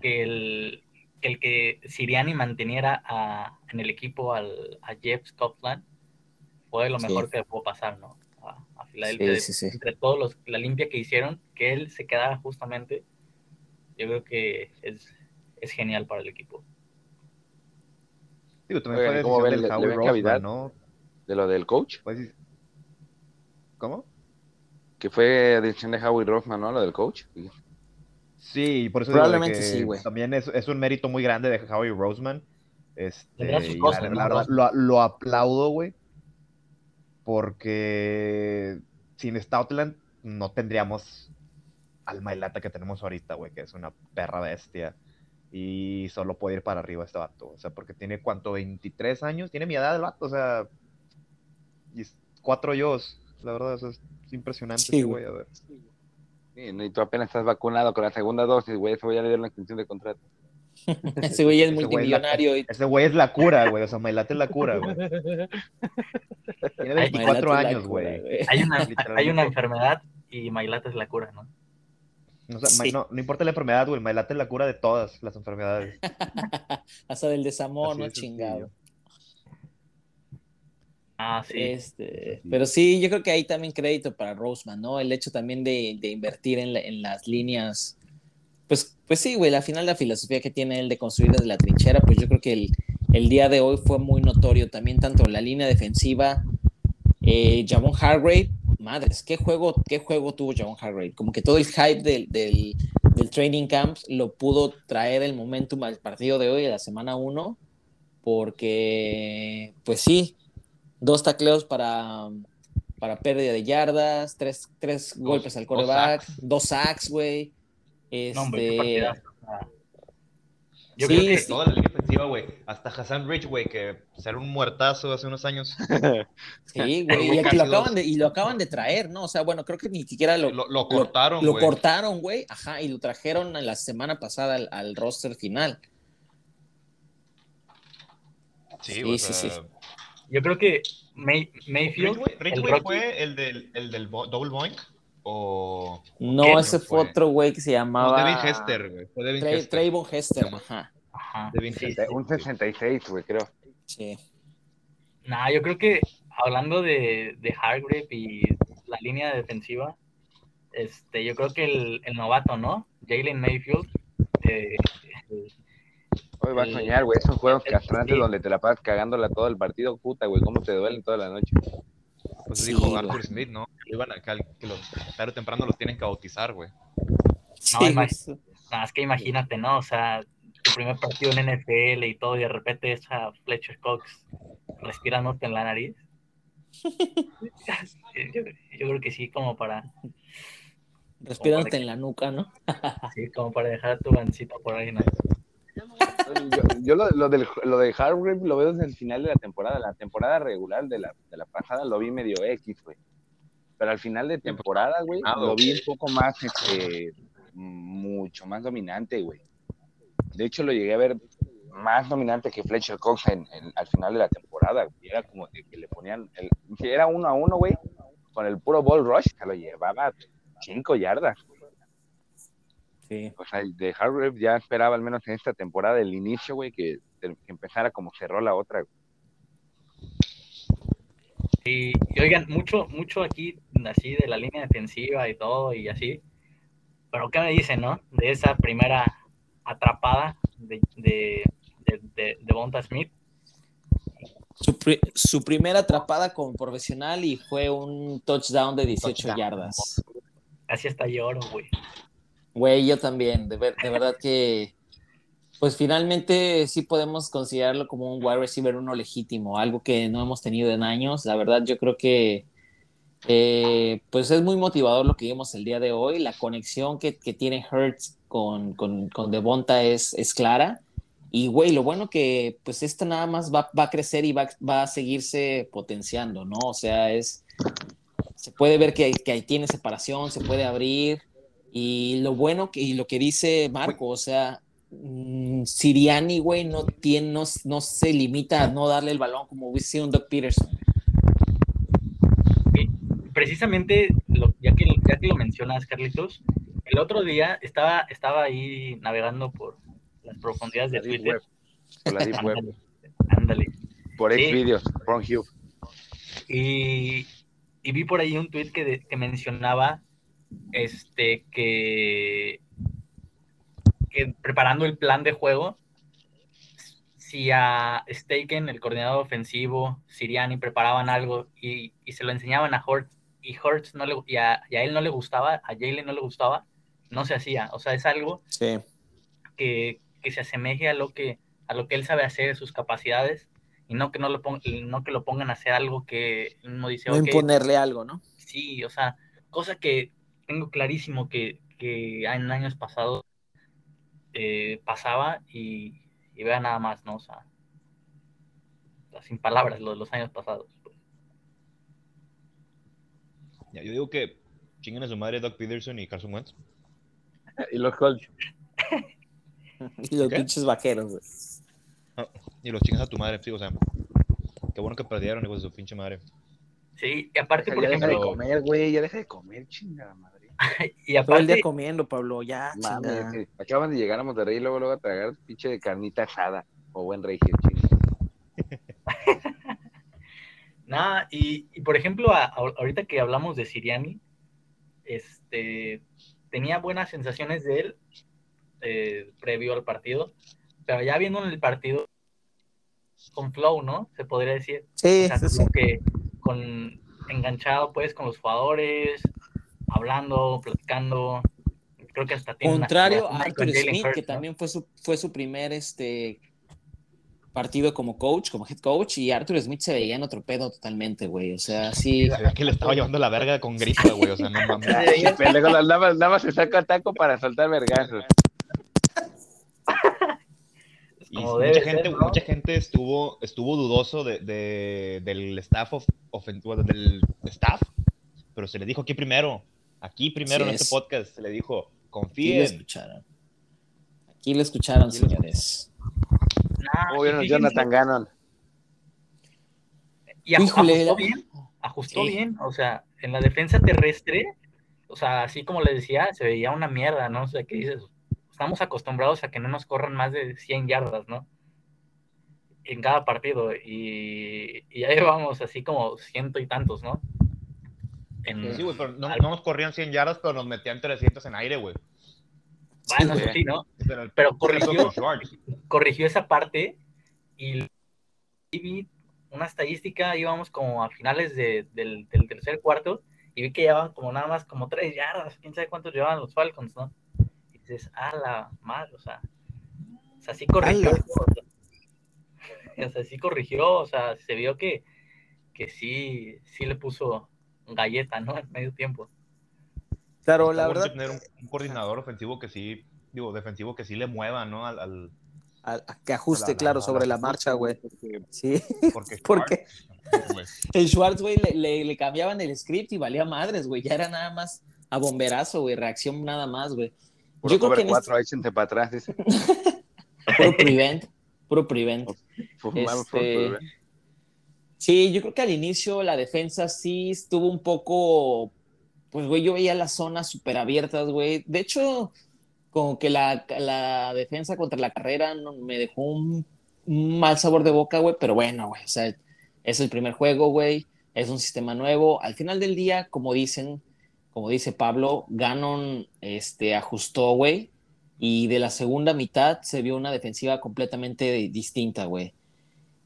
que el, que el que Siriani manteniera a- en el equipo al, a Jeff Scotland fue lo Sí. mejor que le pudo pasar, ¿no? A, a Filadelfia. Sí, sí, sí. Entre todos los, la limpia que hicieron, que él se quedara justamente, yo creo que es, es genial para el equipo. Digo, también Oigan, fue ¿cómo decisión ven? del ¿Le- le Howie Roseman? ¿no? De lo del coach, Pues, ¿Cómo? que fue decisión de Howie Roseman, ¿no? Lo del coach. Sí, por eso Probablemente que sí, güey. También es, es un mérito muy grande de Howie Roseman. Este, cosas, la, ¿no? la verdad, lo, lo aplaudo, güey. Porque sin Stoutland no tendríamos al Mailata que tenemos ahorita, güey, que es una perra bestia. Y solo puede ir para arriba este vato. O sea, porque tiene cuánto, 23 años, tiene mi edad el vato, o sea, y cuatro yo, la verdad, eso es impresionante, Sí, ese güey. a ver. Sí, no, y tú apenas estás vacunado con la segunda dosis, güey, eso ya le dieron una extensión de contrato. Ese güey es Ese güey es la- multimillonario. y- Ese güey es la cura, güey, o sea, Mailata es la cura, güey. Tiene 24 Mailata es la años, cura, güey. Hay una, hay una enfermedad y Mailata es la cura, ¿no? O sea, Ma- Sí. no, no importa la enfermedad, güey, Mailata es la cura de todas las enfermedades. Hasta del desamor, Así ¿no? Chingado. Ah, sí. Este, Así. pero sí, yo creo que hay también crédito para Roseman, ¿no? El hecho también de, de invertir en, la- en las líneas. Pues, pues sí, güey, al final la filosofía que tiene él de construir desde la trinchera, pues yo creo que el, el día de hoy fue muy notorio también, tanto la línea defensiva, eh, Javon Hargrave, madres, qué juego, qué juego tuvo Javon Hargrave. Como que todo el hype del, del, del training camp lo pudo traer el momentum al partido de hoy, de la semana 1, porque, pues sí, dos tacleos para, para pérdida de yardas, tres, tres golpes al coreback, dos sacks, güey. No, hombre, qué Este, Yo Sí, creo que sí. Toda la línea ofensiva, güey. Hasta Hassan Rich, güey, que era un muertazo hace unos años. sí, güey, y, lo acaban de, y lo acaban de traer, ¿no? O sea, bueno, creo que ni siquiera lo, Lo, lo cortaron, lo güey. cortaron, güey, ajá, y lo trajeron en la semana pasada al, al roster final. Sí, Sí, o sí, sí. Yo creo que May- Mayfield, el rookie, fue el del, el del double boink o No, ¿Qué? ese No fue otro güey que se no, llamaba Devin Hester, güey. Fue Devin Tra- Hester. Trayvon Hester, ajá. ajá, Devin sí, Hester. Un 66, güey, creo. Sí. Nah, yo creo que hablando de, de Hargrave y la línea defensiva, este, yo creo que el, el novato, ¿no? Jalen Mayfield, eh, Hoy va a soñar, güey, esos juegos castrantes sí. donde te la pasas cagándola todo el partido, puta, güey, cómo te duelen toda la noche. Pues Sí, dijo. Arthur Smith, ¿no? Que iban a, que, que los, tarde o temprano los tienen que bautizar, güey. Sí, No, imag- Nada, es que imagínate, ¿no? O sea, tu primer partido en NFL y todo, y de repente esa Fletcher Cox respirándote en la nariz. yo, yo creo que sí, como para, respirándote en la nuca, ¿no? sí, como para dejar tu gancito por ahí, ¿no? Yo, yo lo, lo, del, lo de Hargrave lo veo desde el final de la temporada. La temporada regular de la, de la pasada lo vi medio X, güey. Pero al final de temporada, güey, Ah, lo vi un poco más, este, mucho más dominante, güey. De hecho, lo llegué a ver más dominante que Fletcher Cox en, en- al final de la temporada. güey. Era como que le ponían, el, si era uno a uno, güey, con el puro ball rush, se lo llevaba cinco yardas. Sí. O sea, de Hargrave ya esperaba al menos en esta temporada el inicio, güey, que, que empezara como cerró la otra. güey. Y, y oigan, mucho, mucho aquí, así de la línea defensiva y todo, y así. Pero, ¿qué me dicen, no? De esa primera atrapada de, de, de, de, de Bonta Smith. Su, pri- su primera atrapada como profesional y fue un touchdown de 18 Touchdown. yardas. Casi hasta lloro, güey. Güey, yo también, de, ver- de verdad que, pues finalmente sí podemos considerarlo como un wide receiver uno legítimo, algo que no hemos tenido en años. La verdad, yo creo que, eh, pues es muy motivador lo que vimos el día de hoy. La conexión que, que tiene Hertz con, con, con Devonta es, es clara. Y, güey, lo bueno que, pues esto nada más va, va a crecer y va, va a seguirse potenciando, ¿no? O sea, es, se puede ver que, que ahí tiene separación, se puede abrir. Y lo bueno que, y lo que dice Marco, o sea, mm, Siriani, güey, no, tiene, no, no se limita a no darle el balón como hubiese sido un Doug Peterson. Precisamente, lo- ya, que, ya que lo mencionas, Carlitos, el otro día estaba, estaba ahí navegando por las profundidades de La Deep Twitter. Web. Por la Deep Web. Ándale. Por Sí. X videos, From Hugh. Y, y vi por ahí un tweet que, de- que mencionaba este que, que preparando el plan de juego, si a Staken, el coordinador ofensivo, Siriani, preparaban algo y, y se lo enseñaban a Hurts y Hurts no le, y a, y a él no le gustaba, a Jalen no le gustaba, no se hacía. O sea, es algo Sí. que, que se asemeje a lo que, a lo que él sabe hacer, sus capacidades, y no que, no lo, no que lo pongan a hacer algo que él no dice, No "Ok, imponerle algo, ¿no? sí, o sea, cosa que tengo clarísimo que, que en años pasados eh, pasaba y, y vea nada más, ¿no? O sea, sin palabras, lo de los años pasados. pues. Ya, yo digo que chinguen a su madre Doug Peterson y Carson Wentz. Y los Colts. Y los ¿Qué? pinches vaqueros, güey. Y los chingas a tu madre, sí, o sea. Qué bueno que perdieron, hijos de su pinche madre. Sí, y aparte, Ya por deja de comer, güey, ya deja de comer, chingada madre. y Todo el día aparte, comiendo, Pablo, ya, acaban de llegar a Monterrey y luego, luego a tragar pinche de carnita asada o buen chile. nada, y, y por ejemplo, a- a- ahorita que hablamos de Siriani, este, tenía buenas sensaciones de él eh, previo al partido, pero ya viendo el partido con flow, ¿no? Se podría decir. Sí, O sea, sí, sí. como que con enganchado pues con los jugadores, hablando, platicando. Creo que hasta tiene una Contrario a Arthur Smith, que ¿no? también fue su, fue su primer este, partido como coach, como head coach, y Arthur Smith se veía en otro pedo totalmente, güey. O sea, sí. Ve que le estaba llevando la verga con gripa, güey. O sea, no mames. Nada más, nada más se saca taco para soltar vergazos. Y Como mucha debe gente, ser, ¿no? mucha gente estuvo, estuvo dudoso de, de- del staff of, bueno, del staff, pero se le dijo aquí primero, aquí primero Así en es. este podcast, se le dijo, Aquí lo confíen. escucharon. Aquí lo escucharon, Aquí lo señores. Nah, ¿Cómo vieron Jonathan Gannon? Y Híjole, ajustó bien, ajustó Sí. bien, o sea, en la defensa terrestre, o sea, así como le decía, se veía una mierda, ¿no? O sea, que dices, estamos acostumbrados a que no nos corran más de 100 yardas, ¿no? En cada partido, y, y ya llevamos así como ciento y tantos, ¿no? En, Sí, güey, pero no, no nos corrían 100 yardas, pero nos metían 300 en aire, güey. bueno, Sí, sí, ¿no? El Pero corrigió. corrigió esa parte y vi una estadística, íbamos como a finales de- del, del tercer cuarto y vi que llevaban como nada más como tres yardas, quién sabe cuántos llevaban los Falcons, ¿no? Y dices, a la madre, o sea, o sea, sí corrigió. ¡Ala! O sea, o sea, sí corrigió, o sea, se vio que, que sí, sí le puso galleta, ¿no? En medio tiempo. Claro, la verdad, tener un, un coordinador ofensivo que sí, digo, defensivo que sí le mueva, ¿no? Al, al- a- a que ajuste, la- la- claro, la- sobre la- la marcha, güey. Sí, porque porque Schwartz, güey, el Schwartz, güey, le, le- le cambiaban el script y valía madres, güey. Ya era nada más a bomberazo, güey, reacción nada más, güey. Puro Yo creo que en cuatro, échense para atrás, dice. Puro prevent, puro prevent. Este, Sí, yo creo que al inicio la defensa sí estuvo un poco, pues, güey, yo veía las zonas súper abiertas, güey. De hecho, como que la, la defensa contra la carrera me dejó un, un mal sabor de boca, güey, pero bueno, güey, o sea, es el primer juego, güey, es un sistema nuevo. Al final del día, como dicen, como dice Pablo, Ganon este, ajustó, güey, y de la segunda mitad se vio una defensiva completamente distinta, güey.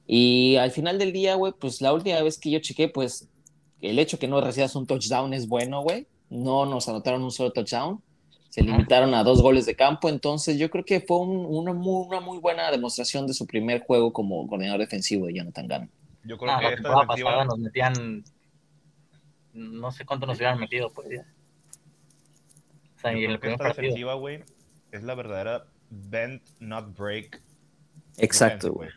Y al final del día, güey, pues la última vez que yo chequé, pues el hecho que no recibas un touchdown es bueno, güey. No nos anotaron un solo touchdown. Se limitaron a dos goles de campo. Entonces yo creo que fue un- una, muy, una muy buena demostración de su primer juego como coordinador defensivo de Jonathan Gannon. Yo creo Ah, que la esta defensiva, pasada nos metían, no sé cuánto nos hubieran metido, pues ya. O sea, yo y en creo el que primer esta partido. defensiva, güey, es la verdadera bend, not break. Exacto, güey.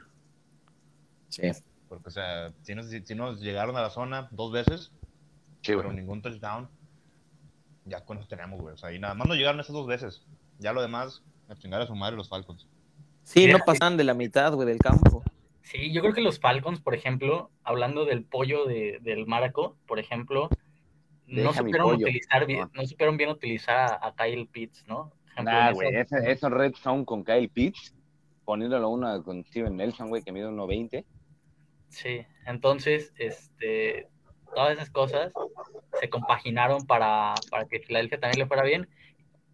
Sí. Porque, o sea, si nos, si nos llegaron a la zona dos veces, Sí, pero güey. ningún touchdown, ya con eso tenemos, güey. O sea, y nada más nos llegaron esas dos veces. Ya lo demás, a chingar a su madre los Falcons. Sí, Mira, no pasan de la mitad, güey, del campo. Sí, yo creo que los Falcons, por ejemplo, hablando del pollo de, del Maraco, por ejemplo, no supieron utilizar bien, Ah. no supieron bien utilizar a, a Kyle Pitts, ¿no? Nah, güey, eso- ese, esos Red Zone con Kyle Pitts, poniéndolo uno con Steven Nelson, güey, que mide 1.20. Sí, entonces, este, todas esas cosas se compaginaron para, para que Filadelfia también le fuera bien.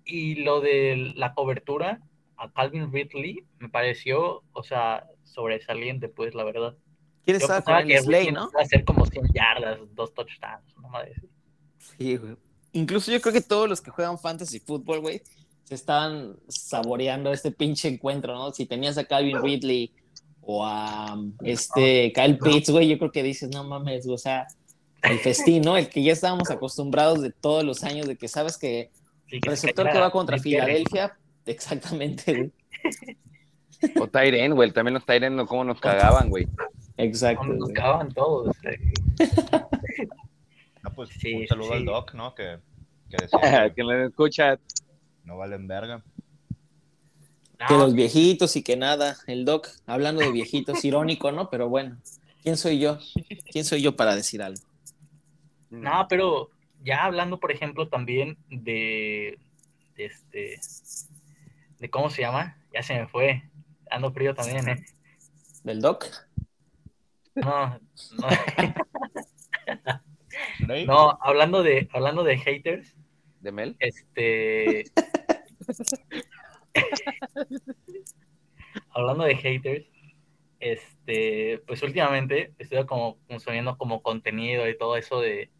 Y lo de la cobertura a Calvin Ridley me pareció, o sea, sobresaliente, pues, la verdad. ¿Quieres Yo estar con pensaba el que Slay, Ridley no? a hacer como 100 yardas, dos touchdowns, no madre. Sí, güey. Incluso yo creo que todos los que juegan fantasy fútbol, güey, se estaban saboreando este pinche encuentro, ¿no? Si tenías a Calvin Ridley o a um, este Kyle Pitts, güey, yo creo que dices, no mames, o sea, el festín, ¿no? El que ya estábamos acostumbrados de todos los años, de que sabes que se Receptor que va contra. Filadelfia, exactamente, güey. O Tyren, güey. También los Tyren, no, cómo nos cagaban, güey. Exacto. Nos cagaban todos. No, pues Sí, un saludo sí. al Doc, ¿no? Que, que decía que que lo escucha. no valen verga. Que los viejitos y que nada. El Doc, hablando de viejitos, irónico, ¿no? Pero bueno, ¿quién soy yo? ¿Quién soy yo para decir algo? No, pero ya hablando, por ejemplo, también de, de este, de cómo se llama, ya se me fue, ando frío también, ¿eh? ¿Del Doc? No, no, no, hablando de, hablando de haters, ¿De Mel? este, hablando de haters, este, pues últimamente estoy como consumiendo como contenido y todo eso de,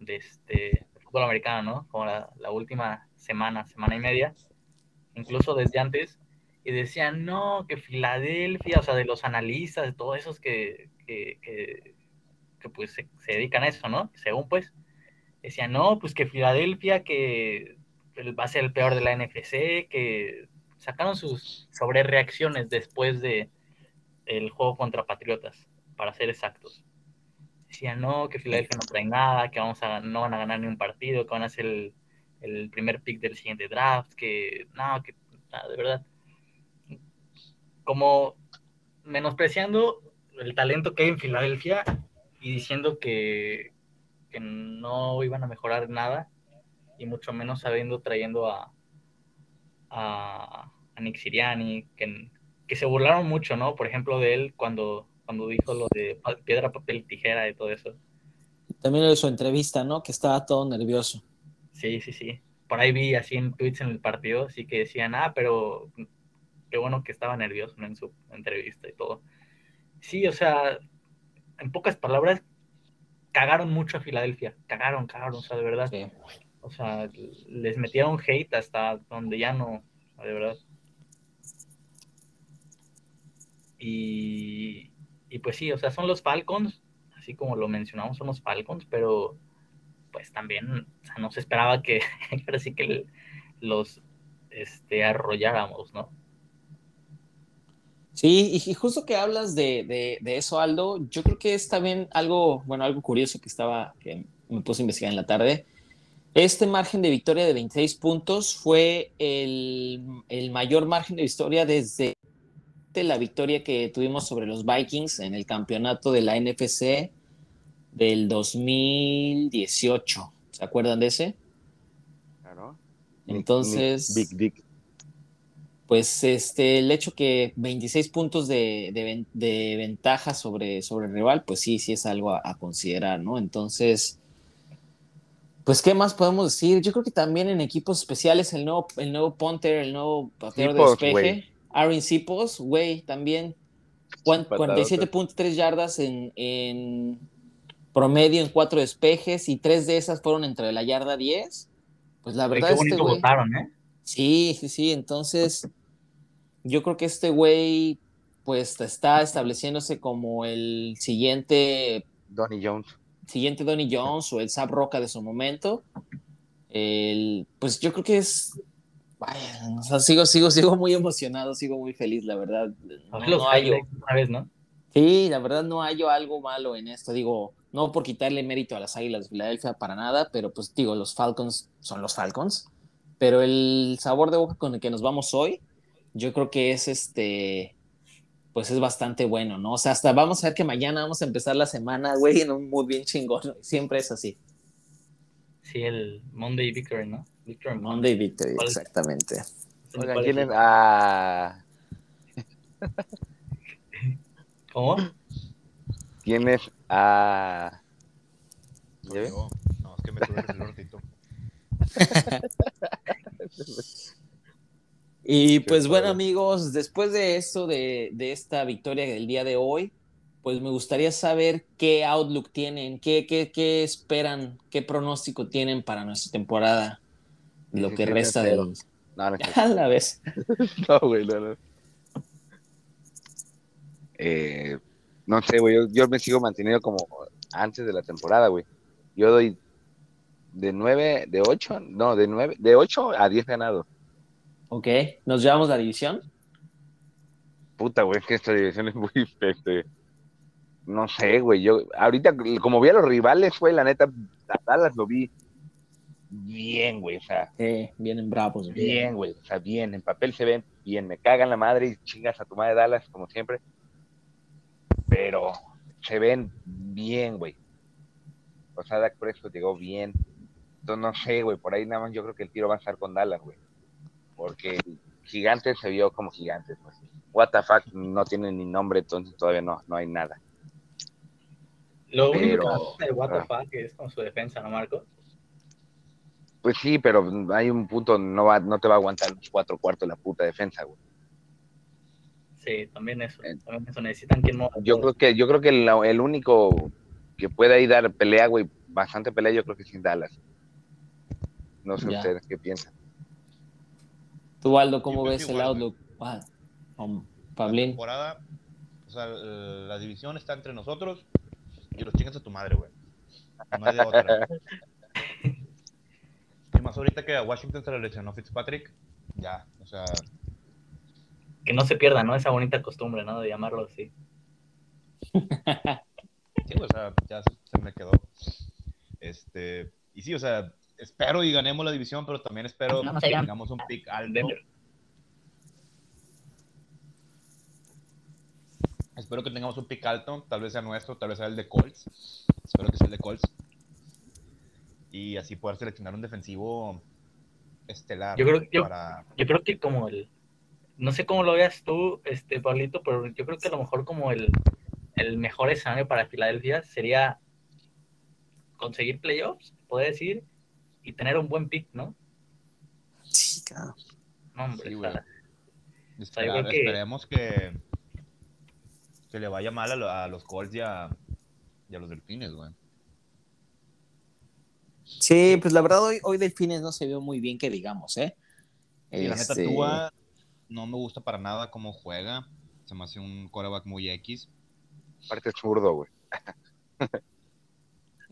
este de fútbol americano, ¿no? Como la, última semana, semana y media, incluso desde antes, y decían, no, que Filadelfia, o sea, de los analistas, de todos esos que, que, que, pues se dedican a eso, ¿no? Según pues, decían, no, pues que Filadelfia, que va a ser el peor de la NFC, que sacaron sus sobrereacciones después de el juego contra Patriotas, para ser exactos. Decían, no, que Filadelfia no trae nada, que vamos a, no van a ganar ni un partido, que van a ser el, el primer pick del siguiente draft, que no, que nada, de verdad. Como menospreciando el talento que hay en Filadelfia y diciendo que, que no iban a mejorar nada, y mucho menos sabiendo trayendo a, a, a Nick Siriani, que, que se burlaron mucho, ¿no? Por ejemplo, de él cuando, cuando dijo lo de piedra, papel, tijera y todo eso. También de su entrevista, ¿no? Que estaba todo nervioso. Sí, sí, sí. Por ahí vi así en tweets en el partido, así que decían, ah, pero qué bueno que estaba nervioso ¿no? en su entrevista y todo. Sí, o sea, en pocas palabras, cagaron mucho a Filadelfia. Cagaron, cagaron, o sea, de verdad. Sí. O sea, les metieron hate hasta donde ya no, de verdad. Y, y pues sí, o sea, son los Falcons, así como lo mencionamos, son los Falcons, pero pues también, no se esperaba que, sí que los este, arrolláramos, ¿no? Sí, y y justo que hablas de, de- de eso, Aldo, yo creo que es también algo, bueno, algo curioso que estaba, que me puse a investigar en la tarde. Este margen de victoria de 26 puntos fue el, el mayor margen de victoria desde la victoria que tuvimos sobre los Vikings en el campeonato de la NFC del 2018. ¿Se acuerdan de ese? Claro. Entonces- Big Dick. pues este, el hecho que 26 puntos de, de ven- de ventaja sobre, sobre el rival, pues sí, sí es algo a, a considerar, ¿no? Entonces, pues, ¿qué más podemos decir? Yo creo que también en equipos especiales, el nuevo, el nuevo punter, el nuevo pateador de despeje. Aaron Sipos, güey, también cuan- Patadota. 47.3 yardas en, en promedio en cuatro despejes y tres de esas fueron entre la yarda 10. Pues la Qué verdad, este bonito güey... votaron, ¿eh? Sí, sí, sí. Entonces, yo creo que este güey, pues está estableciéndose como el siguiente, Donnie Jones. Siguiente Donny Jones o el Zap Roca de su momento. El, pues yo creo que es. Vaya, o sea, sigo, sigo, sigo muy emocionado, sigo muy feliz, la verdad. No, no highlights una vez, ¿no? Sí, la verdad no hallo algo malo en esto. Digo, no por quitarle mérito a las Águilas de Filadelfia para nada, pero pues digo, los Falcons son los Falcons. Pero el sabor de boca con el que nos vamos hoy, yo creo que es este, pues es bastante bueno, ¿no? O sea, hasta vamos a ver que mañana vamos a empezar la semana, güey, en un mood bien chingón. Siempre es así. Sí, el Monday Victory, ¿no? Victory Monday Victory, ¿Cuál? exactamente. Oigan, ¿cuál ¿quién es? es? Ah, ¿Cómo? ¿quién es? Ah, No, es que me tuve que Y pues padre. bueno amigos, después de esto, de, de esta victoria del día de hoy, pues me gustaría saber qué outlook tienen, qué, qué, qué esperan, qué pronóstico tienen para nuestra temporada, lo que 17 resta cero. del... No, no, A la vez. No, güey, no, no. Eh, no sé, güey, yo, yo me sigo manteniendo como antes de la temporada, güey. Yo doy de 9, de 8, no, de 9, de 8 a 10 ganados. Ok, ¿nos llevamos la división? Puta, güey, es que esta división es muy, este, no sé, güey, yo, ahorita, como vi a los rivales, güey, la neta, a Dallas lo vi bien, güey, o sea, Sí, vienen bravos. güey. bien, güey, o sea, bien, en papel se ven bien, me cagan la madre y chingas a tu madre Dallas, como siempre, pero se ven bien, güey. O sea, Dak Prescott llegó bien, entonces no sé, güey, por ahí nada más yo creo que el tiro va a estar con Dallas, güey, porque Gigantes se vio como Gigantes, pues. What the fuck no tiene ni nombre, entonces todavía no, no hay nada. Lo único Pero- que de What the ah. fuck es con su defensa, ¿no, Marco? Pues sí, pero hay un punto, no va, no te va a aguantar los cuatro cuartos la puta defensa, güey. Sí, también eso. Eh, También eso. Necesitan quien mueva Yo creo que, yo creo que el, el único que puede ahí dar pelea, güey, bastante pelea, yo creo que es sin Dallas. No sé Ya. ustedes qué piensan. Tú, Aldo, ¿cómo ves pienso el igual, outlook? Ah, um, La Pablín. temporada, o sea, la división está entre nosotros y los chingas a tu madre, güey. No hay de otra. Y más ahorita que a Washington se le lesionó Fitzpatrick, ya, o sea, Que no se pierda, ¿no? Esa bonita costumbre, ¿no? De llamarlo así. sí, o sea, ya se me quedó. Este, y sí, o sea, espero y ganemos la división, pero también espero No, no se que tengamos un pick alto. Denver. Espero que tengamos un pick alto, tal vez sea nuestro, tal vez sea el de Colts. Espero que sea el de Colts. Y así poder seleccionar un defensivo estelar Yo creo- yo- para... Yo creo que como el. No sé cómo lo veas tú, este, Pablito, pero yo creo que a lo mejor como el, el mejor escenario para Filadelfia sería conseguir playoffs, podría decir, y tener un buen pick, ¿no? Sí, claro. No, hombre, Sí, o güey. sea, Esperar- creo que- Esperemos que, que le vaya mal a, lo- a los Colts y a, y a los Delfines, güey. Sí, pues la verdad hoy, hoy Delfines no se vio muy bien que digamos, ¿eh? Y la neta, Este, Tua no me gusta para nada cómo juega. Se me hace un quarterback muy X. Aparte es zurdo, güey.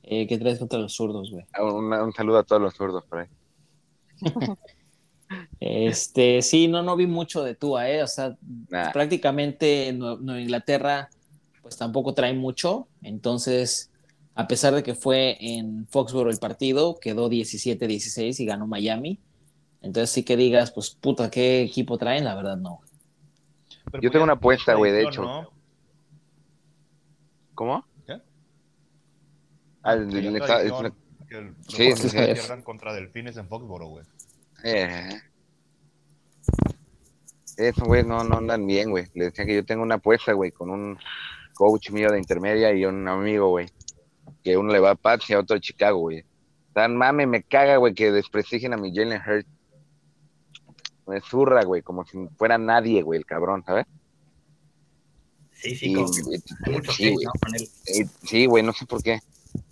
eh, ¿Qué traes contra los zurdos, güey? Un, un saludo a todos los zurdos por ahí. Este, sí, no, no vi mucho de Tua, ¿eh? O sea, Nah. prácticamente Nue- Nueva Inglaterra, pues tampoco trae mucho. Entonces, a pesar de que fue en Foxborough el partido, quedó 17-16 y ganó Miami. Entonces, sí que digas, pues puta, ¿qué equipo traen? La verdad, no. Pero Yo pues tengo una es apuesta, güey, de hecho. ¿no? ¿Cómo? ¿Qué? Ah, tradición es- que los Sí, sí, sí. pierdan contra Delfines en Foxborough, güey. eh, eso, güey, no, no andan bien, güey. Le decía que yo tengo una apuesta, güey, con un coach mío de intermedia y un amigo, güey. Que uno le va a Pats y a otro a Chicago, güey. Tan mame, me caga, güey, que desprestigien a mi Jalen Hurts. Me zurra, güey, como si fuera nadie, güey, el cabrón, ¿sabes? sí, sí, Y- como y- hay mucho sí, hate, güey. ¿no? Con él. Eh, sí, güey, no sé por qué.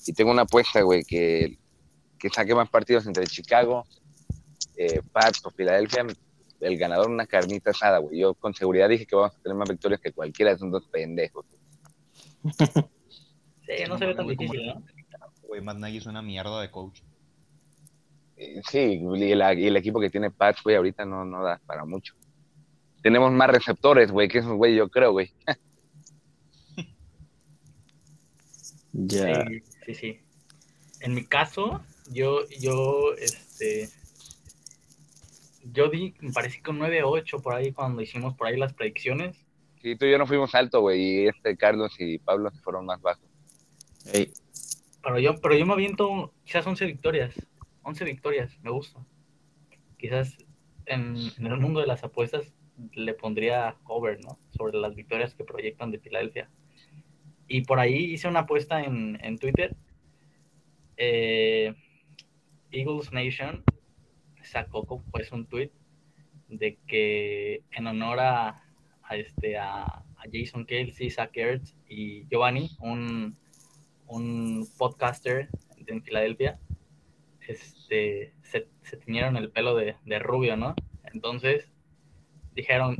Y tengo una apuesta, güey, que, que saque más partidos entre Chicago, eh, Pats o Filadelfia. El ganador, una carnita asada, güey. Yo con seguridad dije que vamos a tener más victorias que cualquiera de esos dos pendejos. Sí, no se ve tan difícil, ¿no? Güey, Matt Nagy es una mierda de coach. Eh, sí, y el, y el equipo que tiene Pats, güey, ahorita no, no da para mucho. Tenemos más receptores, güey, que esos, güey, yo creo, güey. Ya. Sí, sí, sí. En mi caso, yo, yo, este, yo di, me parece que un 9-8 por ahí cuando hicimos por ahí las predicciones. Sí, tú y yo no fuimos alto, güey, y este Carlos y Pablo se fueron más bajos. Pero yo, pero yo me aviento quizás 11 victorias. 11 victorias, me gusta. Quizás en, en el mundo de las apuestas le pondría over, ¿no? Sobre las victorias que proyectan de Filadelfia. Y por ahí hice una apuesta en, en Twitter. Eh, Eagles Nation sacó pues un tweet de que en honor a, este a, Jason Kelsey, Zach Ertz y Giovanni, un, un podcaster en Filadelfia, este, se, se tiñeron el pelo de, de rubio, ¿no? Entonces dijeron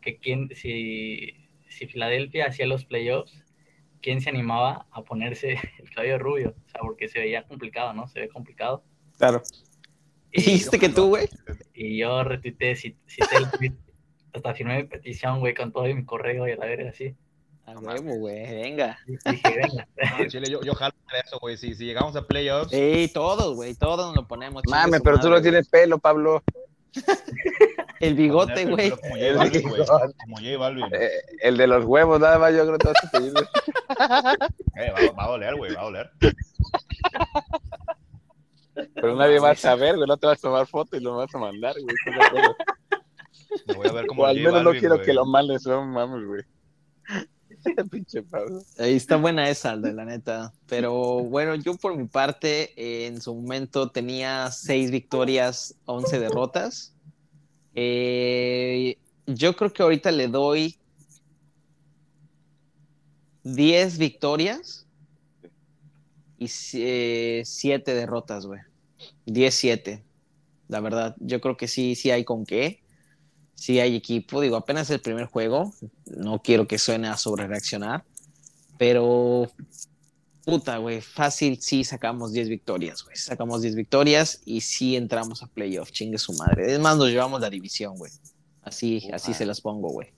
que quién, si, si Filadelfia hacía los playoffs, quién se animaba a ponerse el cabello rubio, o sea, porque se veía complicado, ¿no? Se ve complicado. Claro. Y, ¿Dijiste que tú, güey? y yo retuiteé, cité el tweet, hasta firmé mi petición, güey, con todo mi correo y a la verga así. A huevo, güey, venga. Y dije, venga. No, Chile, yo, yo jalo para eso, güey. Si, si llegamos a playoffs, Sí, todos, güey, todos nos lo ponemos. su pero tú madre, no tienes pelo, Pablo. El bigote, güey. Como J Balvin, güey. Como J Balvin. Eh, el de los huevos, nada más, yo creo que te vas a pedir. Eh, va, va a doler, güey, va a doler. Pero nadie va a saber, güey. No te vas a tomar foto y lo vas a mandar, güey. Me voy a ver como O al menos no Balvin, quiero güey. que lo mandes, no mames, güey. Pinche Pablo. Ahí está buena esa, de la neta. Pero bueno, yo por mi parte, eh, en su momento tenía seis victorias, 11 derrotas. Eh, yo creo que ahorita le doy 10 victorias y 7 derrotas, güey. 10-7. La verdad, yo creo que sí, sí hay con qué. Sí hay equipo. Digo, apenas el primer juego. No quiero que suene a sobre reaccionar. Pero, puta, güey, fácil sí sacamos 10 victorias, güey. Sacamos 10 victorias y sí entramos a playoff, chingue su madre. Es más, nos llevamos la división, güey. Así, así se las pongo, güey.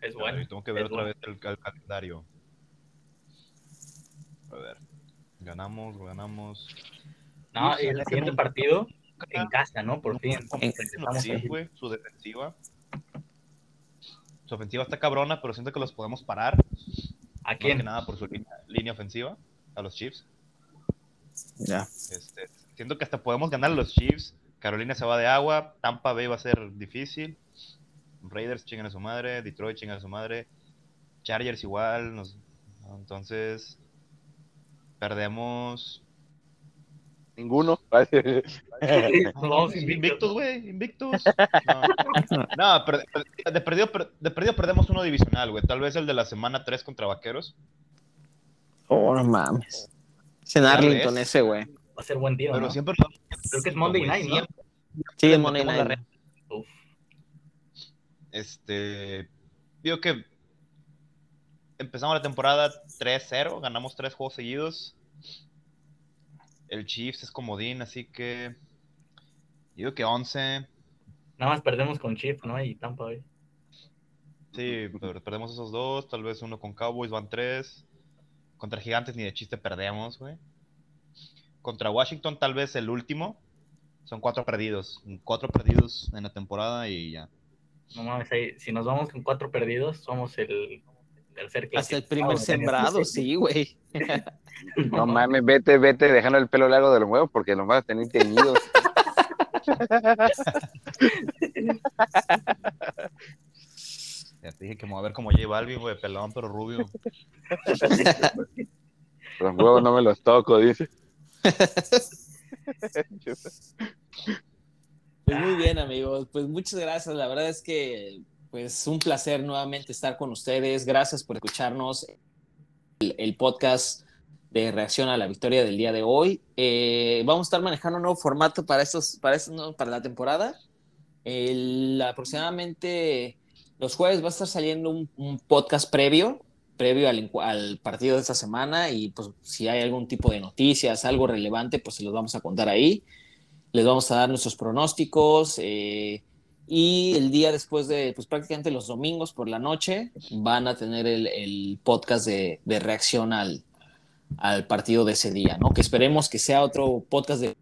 Es bueno. Tengo que ver otra bueno. vez el, el calendario. A ver. Ganamos, ganamos. No, y el siguiente partido en casa, ¿no? Por fin. Sí, güey, su defensiva. Su ofensiva está cabrona, pero siento que los podemos parar. ¿A Más que quién? nada por su línea, línea ofensiva, a los Chiefs. Ya. Este, siento que hasta podemos ganar a los Chiefs. Carolina se va de agua. Tampa Bay va a ser difícil. Raiders chingan a su madre. Detroit chingan a su madre. Chargers igual. nos- Entonces, perdemos. Ninguno. Vamos invictos. Invictus, güey. Invictus. No, No, per- per- de, perdido, per- de perdido perdemos uno divisional, güey. Tal vez el de la semana 3 contra Vaqueros. Oh, no mames. Es en Arlington ese, güey. Va a ser buen tiro, Pero ¿no? siempre. Creo que es Monday Night, ¿no? Sí, en Monday Night. Uf. Este, digo que empezamos la temporada 3-0, ganamos tres juegos seguidos. El Chiefs es comodín, así que digo que 11. Nada más perdemos con Chief, ¿no? Y Tampa Bay. Sí, pero perdemos esos dos, tal vez uno con Cowboys van tres. Contra Gigantes ni de chiste perdemos, güey. Contra Washington tal vez el último. Son cuatro perdidos. Cuatro perdidos en la temporada y ya. No mames, ahí, si nos vamos con cuatro perdidos, somos el tercer Hasta el primer sembrado, sí, güey. No mames, vete, vete dejando el pelo largo de los huevos porque los vas a tener teñidos. Ya te dije que me voy a ver como J Balvin, güey, pelón pero rubio. Los huevos no me los toco, dice. Pues muy bien, amigos. Pues muchas gracias. La verdad es que, pues, un placer nuevamente estar con ustedes. Gracias por escucharnos el, podcast de reacción a la victoria del día de hoy. Eh, vamos a estar manejando un nuevo formato para estos, para estos, ¿no? para la temporada. El- aproximadamente los jueves va a estar saliendo un, podcast previo, previo al partido de esta semana y pues si hay algún tipo de noticias, algo relevante, pues se los vamos a contar ahí. Les vamos a dar nuestros pronósticos eh, y el día después de, pues prácticamente los domingos por la noche, van a tener el, podcast de, de reacción al, partido de ese día, ¿no? Que esperemos que sea otro podcast de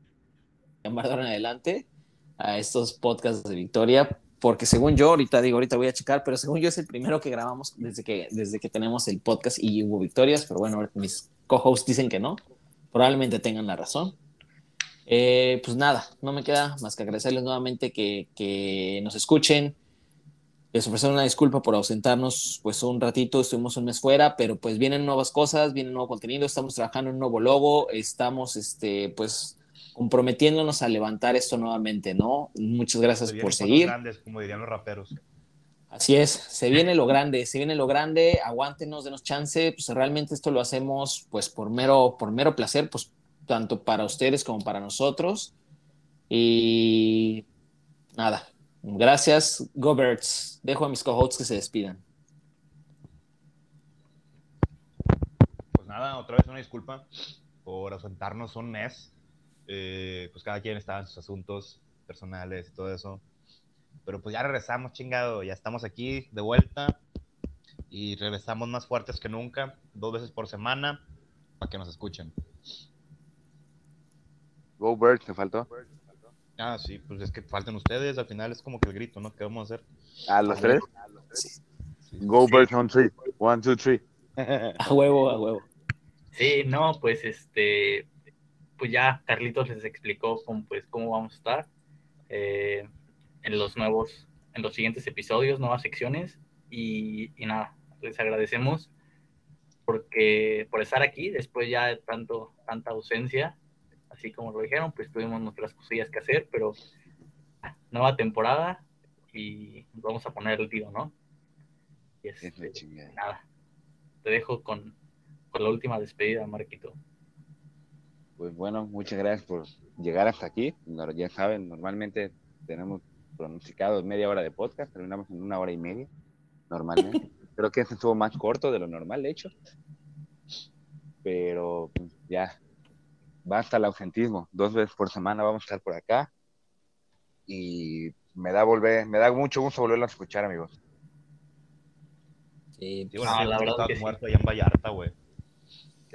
de ahora en adelante a estos podcasts de Victoria, porque según yo, ahorita digo, ahorita voy a checar, pero según yo es el primero que grabamos desde que, desde que tenemos el podcast y hubo victorias, pero bueno, mis co-hosts dicen que no, probablemente tengan la razón. Eh, pues nada, no me queda más que agradecerles nuevamente que, que nos escuchen. Les ofrecer una disculpa por ausentarnos pues un ratito, estuvimos un mes fuera, pero pues vienen nuevas cosas, viene nuevo contenido, estamos trabajando en un nuevo logo, estamos este pues comprometiéndonos a levantar esto nuevamente, ¿no? Muchas gracias Se por seguir. grandes, como dirían los raperos. Así es, se viene lo grande, se viene lo grande, aguántenos, denos chance, pues realmente esto lo hacemos pues por mero, por mero placer, pues tanto para ustedes como para nosotros. Y nada, gracias, Go Birds. Dejo a mis co-hosts que se despidan. nada, otra vez una disculpa por ausentarnos un mes. Eh, pues cada quien estaba en sus asuntos personales y todo eso. Pero pues ya regresamos, chingado, ya estamos aquí de vuelta y regresamos más fuertes que nunca, dos veces por semana, para que nos escuchen. Go Birds, te faltó. Ah, sí, pues es que faltan ustedes, al final es como que el grito, ¿no? ¿Qué vamos a hacer? ¿A los tres? Go Birds on three. One, two, three. A huevo, a huevo. Sí, no, pues este, pues ya Carlitos les explicó cómo, pues, cómo vamos a estar eh, en los nuevos, en los siguientes episodios, nuevas secciones y, y nada, les agradecemos porque por estar aquí después ya de tanto, tanta ausencia, así como lo dijeron, pues tuvimos nuestras cosillas que hacer, pero nueva temporada y vamos a poner el tiro, ¿no? Y Es este, nada, te dejo con, con la última despedida, Marquito. Pues bueno, muchas gracias por llegar hasta aquí. Ya saben, normalmente tenemos pronosticados media hora de podcast, terminamos en una hora y media, normalmente. Creo que este estuvo más corto de lo normal, de hecho. Pero pues, ya, basta el ausentismo. Dos veces por semana vamos a estar por acá. Y me da volver, me da mucho gusto volverlo a escuchar, amigos. Sí, Sí, bueno, No, sí, la la verdad verdad que sí. muerto allá en Vallarta, güey.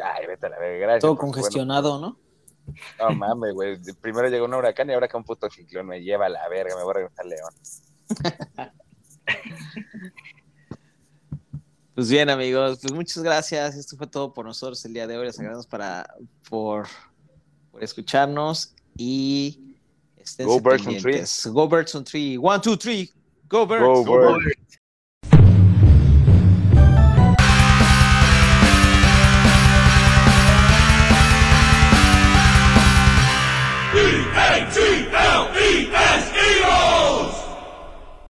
Ay, vete a la verga, gracias. todo congestionado, ¿no? bueno- No mames, güey. Primero llegó un huracán y ahora que un puto ciclón me lleva a la verga, me voy a regresar a León. Pues bien, amigos, pues muchas gracias. Esto fue todo por nosotros el día de hoy. Les agradecemos para, por, por escucharnos y estén Go Birds on pendientes. Go Birds on three. One, two, three. Go Birds. Go, Go Birds. Birds.